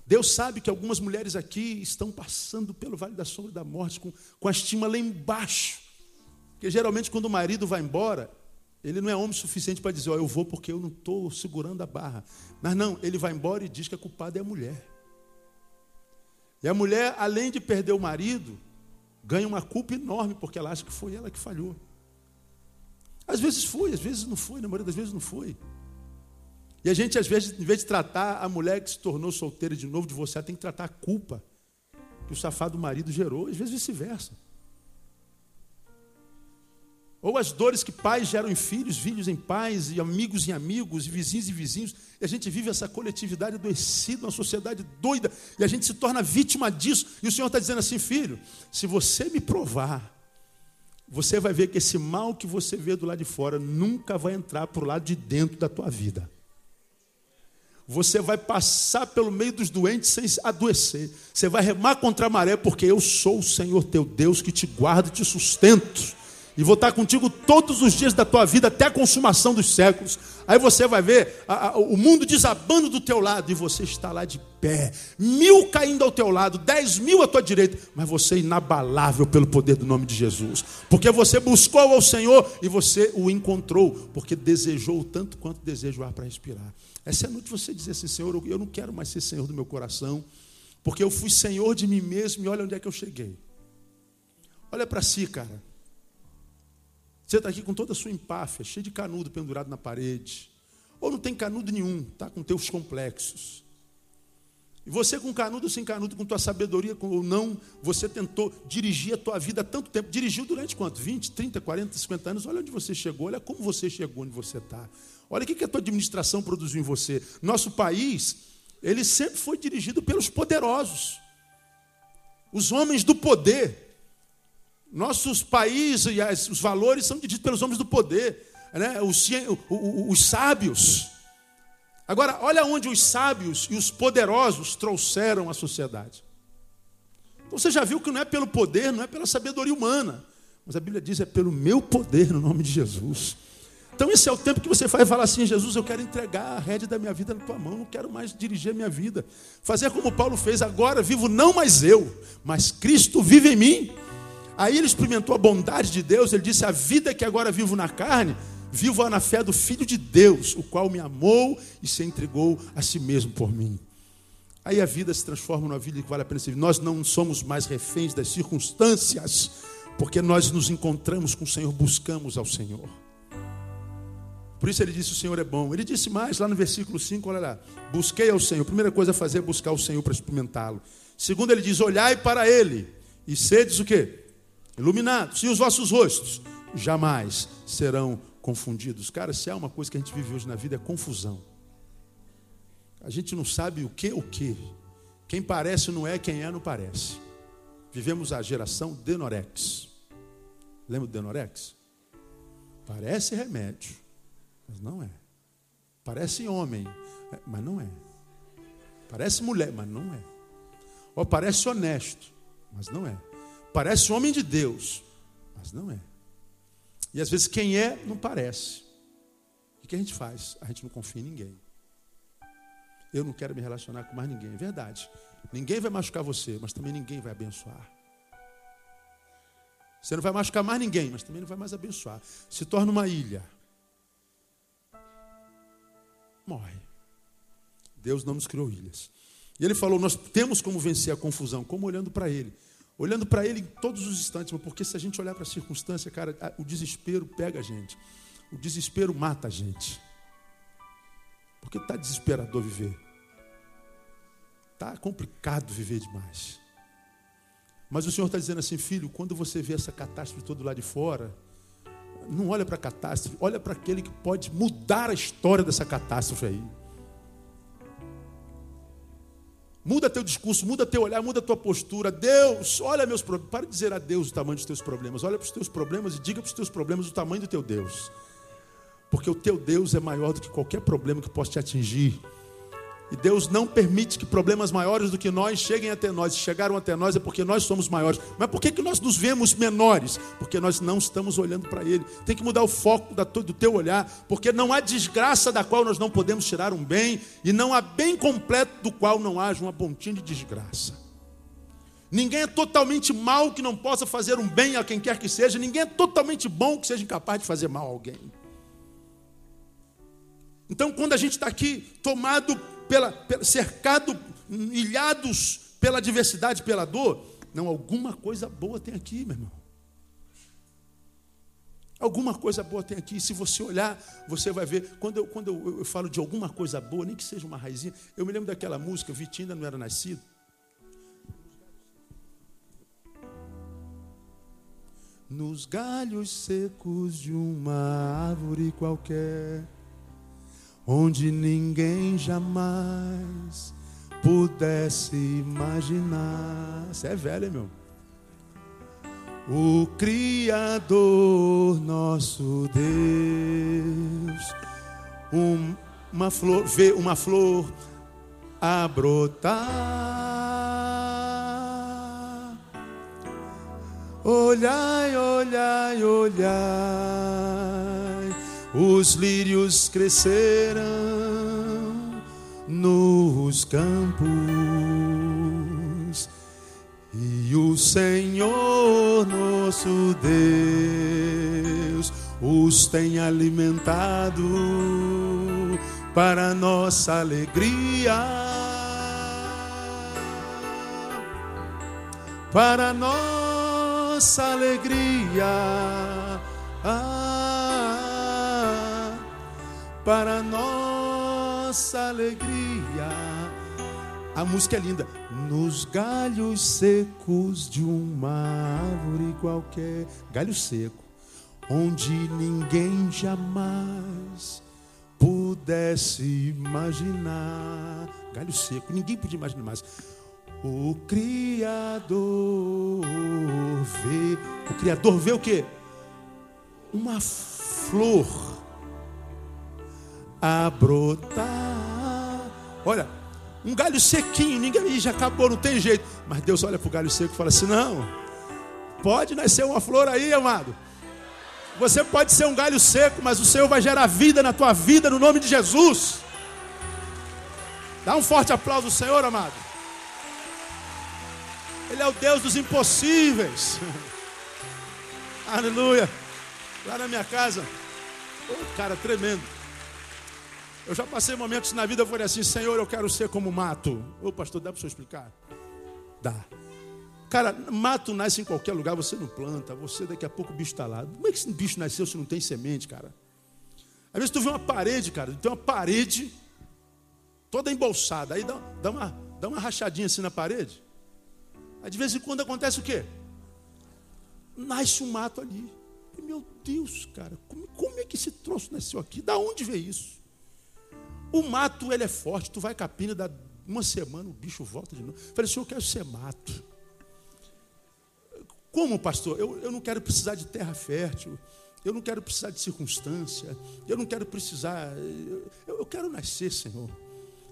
Deus sabe que algumas mulheres aqui estão passando pelo vale da sombra da morte com, com a estima lá embaixo. Porque geralmente quando o marido vai embora, ele não é homem suficiente para dizer, ó, oh, eu vou porque eu não estou segurando a barra. Mas não, ele vai embora e diz que a culpada é a mulher. E a mulher, além de perder o marido, ganha uma culpa enorme, porque ela acha que foi ela que falhou. Às vezes foi, às vezes não foi, na maioria das vezes não foi. E a gente, às vezes, em vez de tratar a mulher que se tornou solteira de novo, divorciada, tem que tratar a culpa que o safado marido gerou, às vezes vice-versa. Ou as dores que pais geram em filhos, filhos em pais, e amigos em amigos, e vizinhos em vizinhos. E a gente vive essa coletividade adoecida, uma sociedade doida, e a gente se torna vítima disso. E o Senhor está dizendo assim, filho, se você me provar, você vai ver que esse mal que você vê do lado de fora nunca vai entrar para o lado de dentro da tua vida. Você vai passar pelo meio dos doentes sem adoecer. Você vai remar contra a maré, porque eu sou o Senhor teu Deus que te guarda e te sustento e vou estar contigo todos os dias da tua vida até a consumação dos séculos. Aí você vai ver a, a, o mundo desabando do teu lado e você está lá de pé, mil caindo ao teu lado, dez mil à tua direita, mas você é inabalável pelo poder do nome de Jesus, porque você buscou ao Senhor e você o encontrou, porque desejou tanto quanto deseja o ar para respirar. Essa é a noite você dizer assim: Senhor, eu não quero mais ser Senhor do meu coração, porque eu fui Senhor de mim mesmo e olha onde é que eu cheguei. Olha para si, cara. Você está aqui com toda a sua empáfia, cheio de canudo pendurado na parede. Ou não tem canudo nenhum, está com teus complexos. E você com canudo ou sem canudo, com tua sabedoria ou não, você tentou dirigir a tua vida há tanto tempo. Dirigiu durante quanto? 20, 30, 40, 50 anos. Olha onde você chegou, olha como você chegou onde você está. Olha o que a tua administração produziu em você. Nosso país, ele sempre foi dirigido pelos poderosos. Os homens do poder. Nossos países e os valores são dirigidos pelos homens do poder, né? os, os, os sábios. Agora, olha onde os sábios e os poderosos trouxeram a sociedade. Então você já viu que não é pelo poder, não é pela sabedoria humana, mas a Bíblia diz é pelo meu poder no nome de Jesus. Então esse é o tempo que você vai falar assim, Jesus, eu quero entregar a rédea da minha vida na tua mão, não quero mais dirigir a minha vida. Fazer como Paulo fez, agora vivo não mais eu, mas Cristo vive em mim. Aí ele experimentou a bondade de Deus, ele disse: A vida que agora vivo na carne, vivo na fé do Filho de Deus, o qual me amou e se entregou a si mesmo por mim. Aí a vida se transforma numa vida que vale a pena ser. Nós não somos mais reféns das circunstâncias, porque nós nos encontramos com o Senhor, buscamos ao Senhor. Por isso ele disse: O Senhor é bom. Ele disse mais lá no versículo 5, olha lá: Busquei ao Senhor. A primeira coisa a fazer é buscar o Senhor para experimentá-lo. Segundo, ele diz: Olhai para ele e sedes o quê? Iluminados, e os vossos rostos jamais serão confundidos. Cara, se há uma coisa que a gente vive hoje na vida é confusão. A gente não sabe o que o que. Quem parece não é, quem é não parece. Vivemos a geração Denorex. Lembra do Denorex? Parece remédio, mas não é. Parece homem, mas não é. Parece mulher, mas não é. Ou parece honesto, mas não é. Parece homem de Deus, mas não é. E às vezes quem é, não parece. O que a gente faz? A gente não confia em ninguém. Eu não quero me relacionar com mais ninguém. É verdade. Ninguém vai machucar você, mas também ninguém vai abençoar. Você não vai machucar mais ninguém, mas também não vai mais abençoar. Se torna uma ilha. Morre. Deus não nos criou ilhas. E ele falou: Nós temos como vencer a confusão, como olhando para Ele. Olhando para Ele em todos os instantes, porque se a gente olhar para a circunstância, cara, o desespero pega a gente. O desespero mata a gente. Porque está desesperador viver. Está complicado viver demais. Mas o Senhor está dizendo assim, filho, quando você vê essa catástrofe todo lá de fora, não olha para a catástrofe, olha para aquele que pode mudar a história dessa catástrofe aí. Muda teu discurso, muda teu olhar, muda tua postura. Deus, olha meus problemas. Para de dizer a Deus o tamanho dos teus problemas. Olha para os teus problemas e diga para os teus problemas o tamanho do teu Deus. Porque o teu Deus é maior do que qualquer problema que possa te atingir. E Deus não permite que problemas maiores do que nós cheguem até nós. Se chegaram até nós é porque nós somos maiores. Mas por que, que nós nos vemos menores? Porque nós não estamos olhando para Ele. Tem que mudar o foco do teu olhar. Porque não há desgraça da qual nós não podemos tirar um bem. E não há bem completo do qual não haja uma pontinha de desgraça. Ninguém é totalmente mal que não possa fazer um bem a quem quer que seja. Ninguém é totalmente bom que seja incapaz de fazer mal a alguém. Então, quando a gente está aqui tomado pela, pela, cercado, ilhados pela adversidade, pela dor. Não, alguma coisa boa tem aqui, meu irmão. Alguma coisa boa tem aqui. Se você olhar, você vai ver. Quando eu, quando eu, eu falo de alguma coisa boa, nem que seja uma raizinha, eu me lembro daquela música, Vitinho ainda não era nascido. Nos galhos secos de uma árvore qualquer onde ninguém jamais pudesse imaginar. Você é velho, hein, meu? O Criador, nosso Deus, um, uma flor, vê uma flor a brotar. Olhai, olhai, olhai os lírios crescerão nos campos, e o Senhor nosso Deus os tem alimentado para nossa alegria. Para nossa alegria. Ah, para nossa alegria. A música é linda. Nos galhos secos de uma árvore qualquer, galho seco, onde ninguém jamais pudesse imaginar. Galho seco, ninguém podia imaginar mais. O Criador vê. O Criador vê o que? Uma flor a brotar. Olha, um galho sequinho, ninguém já acabou, não tem jeito. Mas Deus olha para o galho seco e fala assim: não, pode nascer uma flor aí, amado. Você pode ser um galho seco, mas o Senhor vai gerar vida na tua vida, no nome de Jesus. Dá um forte aplauso ao Senhor, amado. Ele é o Deus dos impossíveis. Aleluia. Lá na minha casa, oh, cara, tremendo. Eu já passei momentos na vida, eu falei assim, Senhor, eu quero ser como mato. Ô pastor, dá para o senhor explicar? Dá. Cara, mato nasce em qualquer lugar, você não planta, você daqui a pouco o bicho está lá. Como é que esse bicho nasceu se não tem semente, cara? Às vezes tu vê uma parede, cara, tem uma parede toda embolsada, aí dá, dá, uma, dá uma rachadinha assim na parede. Aí de vez em quando acontece o quê? Nasce um mato ali. Meu Deus, cara, como, como é que esse troço nasceu aqui? Da onde veio isso? O mato, ele é forte. Tu vai capina, dá uma semana, o bicho volta de novo. Eu falei, senhor, eu quero ser mato. Como, pastor? Eu, eu não quero precisar de terra fértil. Eu não quero precisar de circunstância. Eu não quero precisar. Eu, eu quero nascer, Senhor.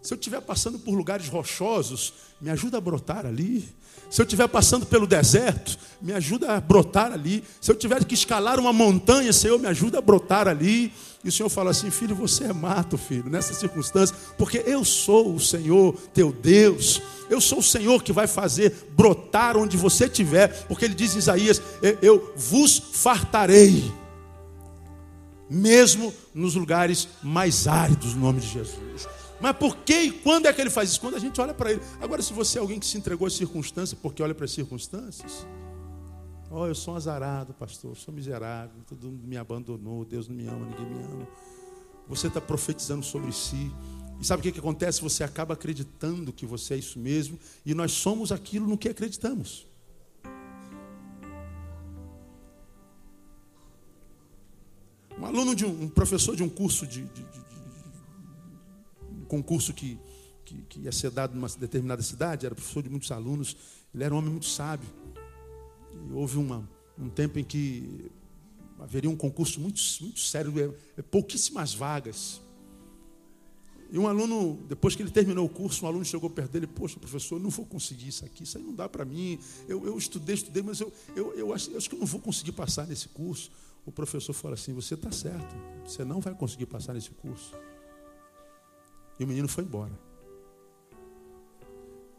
Se eu estiver passando por lugares rochosos, me ajuda a brotar ali. Se eu estiver passando pelo deserto, me ajuda a brotar ali. Se eu tiver que escalar uma montanha, Senhor, me ajuda a brotar ali. E o Senhor fala assim: Filho, você é mato, filho, nessa circunstância, porque eu sou o Senhor, teu Deus. Eu sou o Senhor que vai fazer brotar onde você estiver, porque Ele diz em Isaías: Eu vos fartarei, mesmo nos lugares mais áridos, no nome de Jesus. Mas por que e quando é que ele faz isso? Quando a gente olha para ele. Agora, se você é alguém que se entregou às circunstâncias, porque olha para as circunstâncias. Oh, eu sou um azarado, pastor, sou miserável, todo mundo me abandonou, Deus não me ama, ninguém me ama. Você está profetizando sobre si. E sabe o que, que acontece? Você acaba acreditando que você é isso mesmo, e nós somos aquilo no que acreditamos. Um aluno de um, um professor de um curso de, de, de concurso que, que, que ia ser dado numa determinada cidade, era professor de muitos alunos, ele era um homem muito sábio. E houve uma, um tempo em que haveria um concurso muito, muito sério, é, é, pouquíssimas vagas. E um aluno, depois que ele terminou o curso, um aluno chegou perto dele, poxa, professor, eu não vou conseguir isso aqui, isso aí não dá para mim. Eu, eu estudei, estudei, mas eu, eu, eu, acho, eu acho que eu não vou conseguir passar nesse curso. O professor falou assim, você está certo, você não vai conseguir passar nesse curso. E o menino foi embora.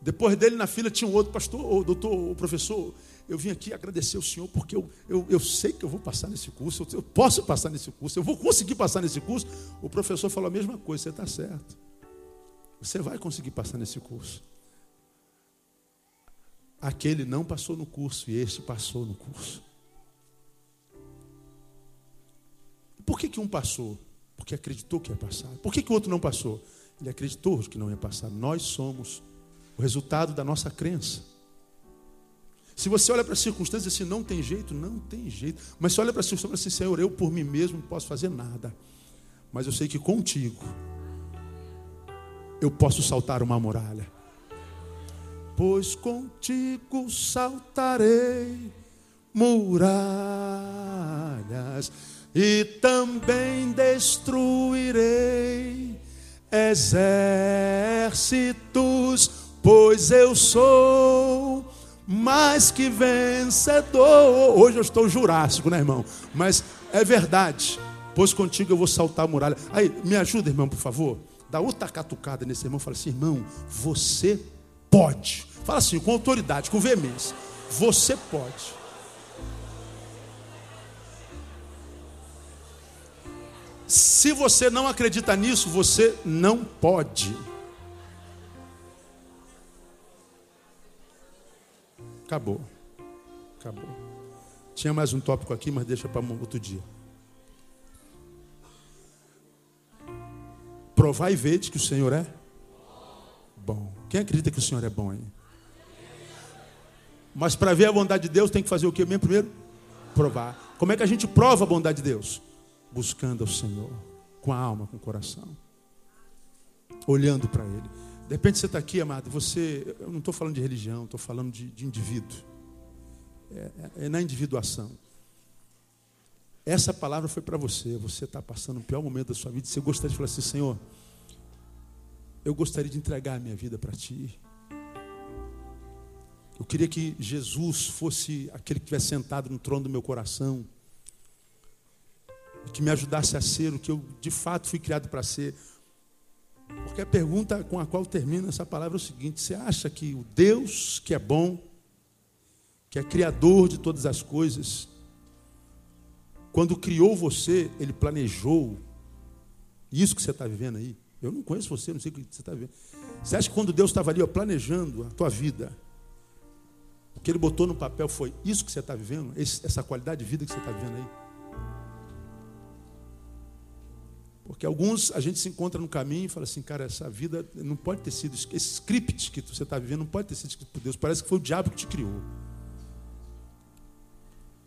Depois dele na fila tinha um outro pastor, doutor, o professor. Eu vim aqui agradecer o senhor porque eu, eu, eu sei que eu vou passar nesse curso, eu, eu posso passar nesse curso, eu vou conseguir passar nesse curso. O professor falou a mesma coisa, você está certo. Você vai conseguir passar nesse curso. Aquele não passou no curso e este passou no curso. Por que, que um passou? Porque acreditou que ia passar. Por que, que o outro não passou? Ele acreditou que não ia passar. Nós somos o resultado da nossa crença. Se você olha para as circunstâncias assim, não tem jeito, não tem jeito. Mas se olha para as circunstâncias assim, Senhor, eu por mim mesmo não posso fazer nada. Mas eu sei que contigo eu posso saltar uma muralha. Pois contigo saltarei muralhas e também destruirei exércitos, pois eu sou mais que vencedor. Hoje eu estou jurássico, né, irmão? Mas é verdade. Pois contigo eu vou saltar a muralha. Aí, me ajuda, irmão, por favor. Dá outra catucada nesse irmão. Fala assim, irmão, você pode. Fala assim, com autoridade, com veemência. Você pode. Se você não acredita nisso, você não pode. Acabou. Acabou. Tinha mais um tópico aqui, mas deixa para outro dia. Provar e ver que o Senhor é bom. Quem acredita que o Senhor é bom aí? Mas para ver a bondade de Deus tem que fazer o que mesmo primeiro? Provar. Como é que a gente prova a bondade de Deus? Buscando ao Senhor, com a alma, com o coração, olhando para Ele. De repente você está aqui, amado, você, eu não estou falando de religião, estou falando de, de indivíduo. É, é, é, na individuação. Essa palavra foi para você. Você está passando o pior momento da sua vida. Você gostaria de falar assim, Senhor, eu gostaria de entregar a minha vida para Ti. Eu queria que Jesus fosse aquele que estivesse sentado no trono do meu coração que me ajudasse a ser o que eu de fato fui criado para ser. Porque a pergunta com a qual termina essa palavra é o seguinte: você acha que o Deus que é bom, que é criador de todas as coisas, quando criou você, ele planejou isso que você está vivendo aí? Eu não conheço você, não sei o que você está vivendo. Você acha que quando Deus estava ali ó, planejando a tua vida, o que ele botou no papel foi isso que você está vivendo, essa qualidade de vida que você está vivendo aí? Porque alguns a gente se encontra no caminho e fala assim, cara, essa vida não pode ter sido, esse script que você está vivendo não pode ter sido escrito por Deus. Parece que foi o diabo que te criou.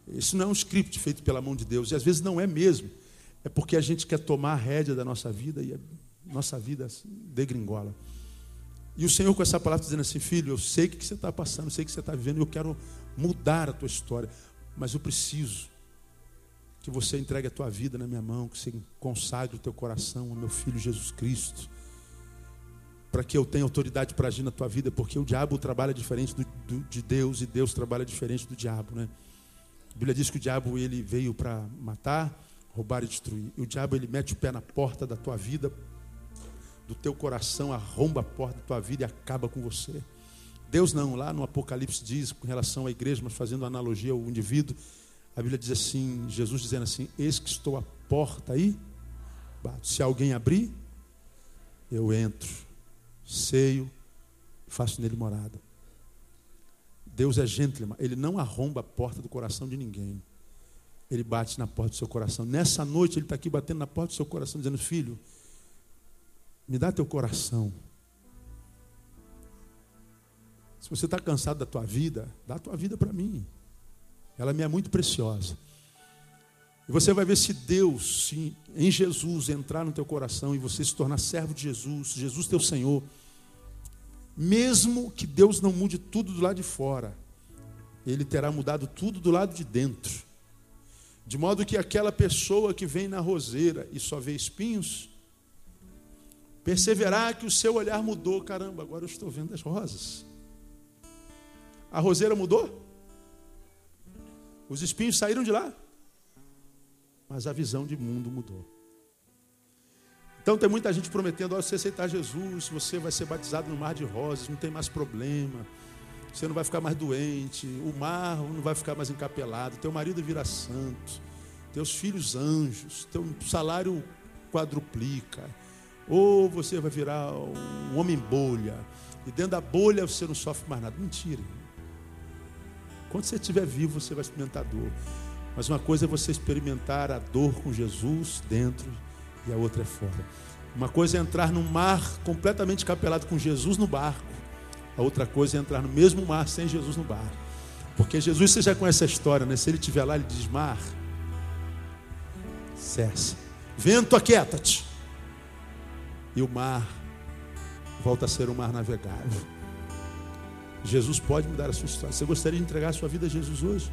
Isso não é um script feito pela mão de Deus. E às vezes não é mesmo. É porque a gente quer tomar a rédea da nossa vida e a nossa vida degringola. E o Senhor com essa palavra dizendo assim, filho, eu sei o que você está passando, eu sei o que você está vivendo, eu quero mudar a tua história. Mas eu preciso que você entregue a tua vida na minha mão, que você consagre o teu coração ao meu filho Jesus Cristo. para que eu tenha autoridade para agir na tua vida, porque o diabo trabalha diferente do, do, de Deus e Deus trabalha diferente do diabo, né? A Bíblia diz que o diabo ele veio para matar, roubar e destruir. E o diabo ele mete o pé na porta da tua vida, do teu coração, arromba a porta da tua vida e acaba com você. Deus não, lá no Apocalipse diz com relação à igreja, mas fazendo analogia ao indivíduo, a Bíblia diz assim, Jesus dizendo assim: Eis que estou à porta aí, se alguém abrir, eu entro ceio, faço nele morada. Deus é gentleman, ele não arromba a porta do coração de ninguém. Ele bate na porta do seu coração. Nessa noite ele está aqui batendo na porta do seu coração, dizendo: Filho, me dá teu coração. Se você está cansado da tua vida, dá a tua vida para mim. Ela me é muito preciosa. E você vai ver se Deus, se em Jesus entrar no teu coração e você se tornar servo de Jesus, Jesus teu Senhor, mesmo que Deus não mude tudo do lado de fora, Ele terá mudado tudo do lado de dentro. De modo que aquela pessoa que vem na roseira e só vê espinhos, perceberá que o seu olhar mudou. Caramba, agora eu estou vendo as rosas. A roseira mudou? Os espinhos saíram de lá? mas a visão de mundo mudou. Então tem muita gente prometendo, olha, se você aceitar Jesus, você vai ser batizado no mar de rosas, não tem mais problema, você não vai ficar mais doente, o mar não vai ficar mais encapelado, teu marido vira santo, teus filhos anjos, teu salário quadruplica, ou você vai virar um homem bolha, e dentro da bolha você não sofre mais nada. Mentira. Quando você estiver vivo, você vai experimentar dor. Mas uma coisa é você experimentar a dor com Jesus dentro e a outra é fora. Uma coisa é entrar num mar completamente capelado com Jesus no barco. A outra coisa é entrar no mesmo mar sem Jesus no barco. Porque Jesus, você já conhece a história, né? Se ele estiver lá, ele diz: Mar, cessa. Vento, aquieta-te. E o mar volta a ser um mar navegável. Jesus pode mudar a sua história. Você gostaria de entregar a sua vida a Jesus hoje?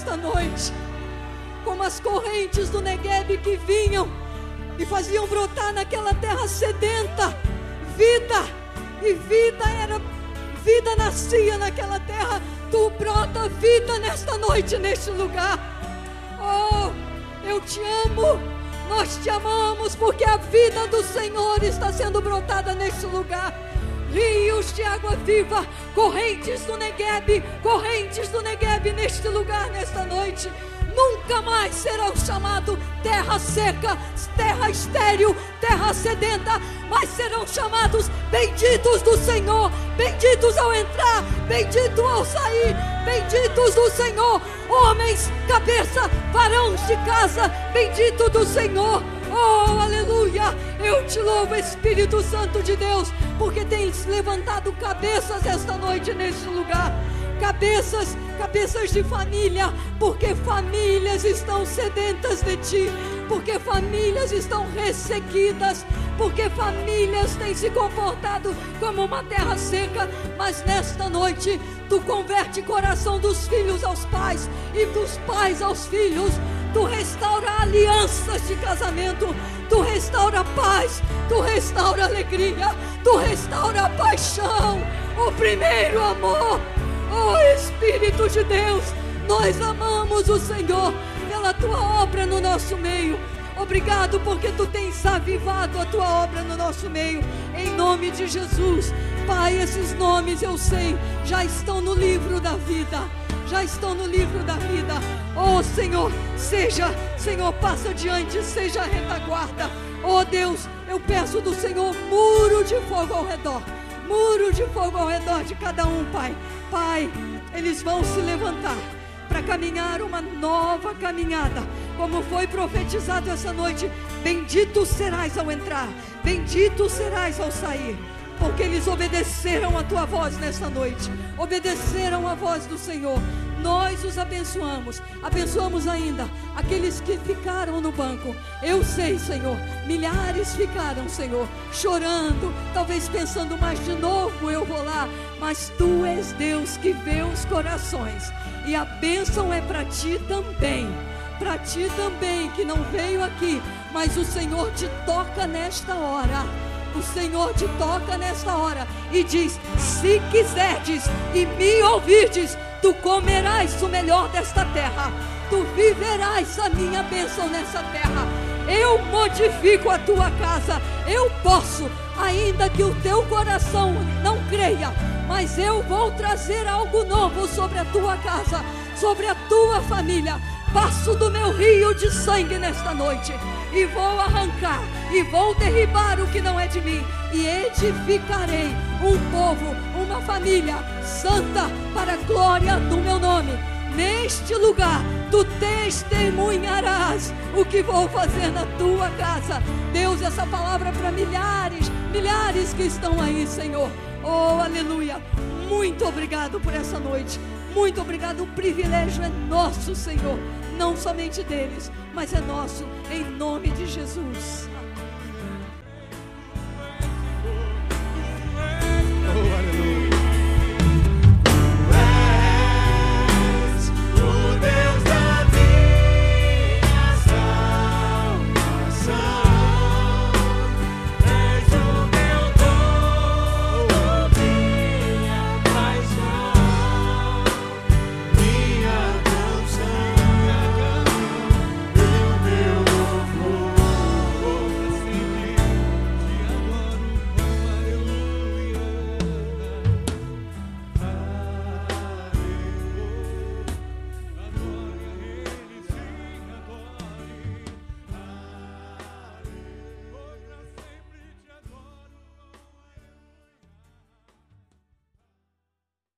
Nesta noite, como as correntes do Negueb que vinham e faziam brotar naquela terra sedenta vida, e vida era vida nascia naquela terra. Tu brota vida nesta noite, neste lugar. Oh, eu te amo. Nós te amamos porque a vida do Senhor está sendo brotada neste lugar. Rios de água viva, correntes do Negueb, correntes do Negueb neste lugar, nesta noite nunca mais serão chamados terra seca, terra estéril, terra sedenta, mas serão chamados benditos do Senhor, benditos ao entrar, benditos ao sair, benditos do Senhor, homens, cabeça, varões de casa, bendito do Senhor. Oh, aleluia! Eu te louvo, Espírito Santo de Deus, porque tens levantado cabeças esta noite neste lugar cabeças, cabeças de família, porque famílias estão sedentas de ti, porque famílias estão ressequidas, porque famílias têm se comportado como uma terra seca, mas nesta noite tu converte o coração dos filhos aos pais e dos pais aos filhos. Tu restaura alianças de casamento, tu restaura paz, tu restaura alegria, tu restaura paixão, o primeiro amor. Oh Espírito de Deus, nós amamos o Senhor pela tua obra no nosso meio. Obrigado porque tu tens avivado a tua obra no nosso meio, em nome de Jesus. Pai, esses nomes eu sei já estão no livro da vida. Já estão no livro da vida. Oh Senhor, seja, Senhor, passa adiante, seja a retaguarda. Oh Deus, eu peço do Senhor muro de fogo ao redor. Muro de fogo ao redor de cada um, Pai. Pai, eles vão se levantar para caminhar uma nova caminhada, como foi profetizado essa noite. Bendito serás ao entrar, bendito serás ao sair, porque eles obedeceram a tua voz nessa noite, obedeceram a voz do Senhor. Nós os abençoamos, abençoamos ainda aqueles que ficaram no banco. Eu sei, Senhor, milhares ficaram, Senhor, chorando, talvez pensando, mas de novo eu vou lá. Mas tu és Deus que vê os corações e a bênção é para ti também. Para ti também, que não veio aqui, mas o Senhor te toca nesta hora. O Senhor te toca nesta hora e diz: Se quiserdes e me ouvirdes, tu comerás o melhor desta terra, tu viverás a minha bênção nessa terra. Eu modifico a tua casa, eu posso, ainda que o teu coração não creia, mas eu vou trazer algo novo sobre a tua casa, sobre a tua família. Passo do meu rio de sangue nesta noite e vou arrancar e vou derribar o que não é de mim e edificarei um povo, uma família santa para a glória do meu nome. Neste lugar tu testemunharás o que vou fazer na tua casa. Deus, essa palavra para milhares, milhares que estão aí, Senhor. Oh, aleluia. Muito obrigado por essa noite. Muito obrigado. O privilégio é nosso, Senhor. Não somente deles, mas é nosso. Em nome de Jesus.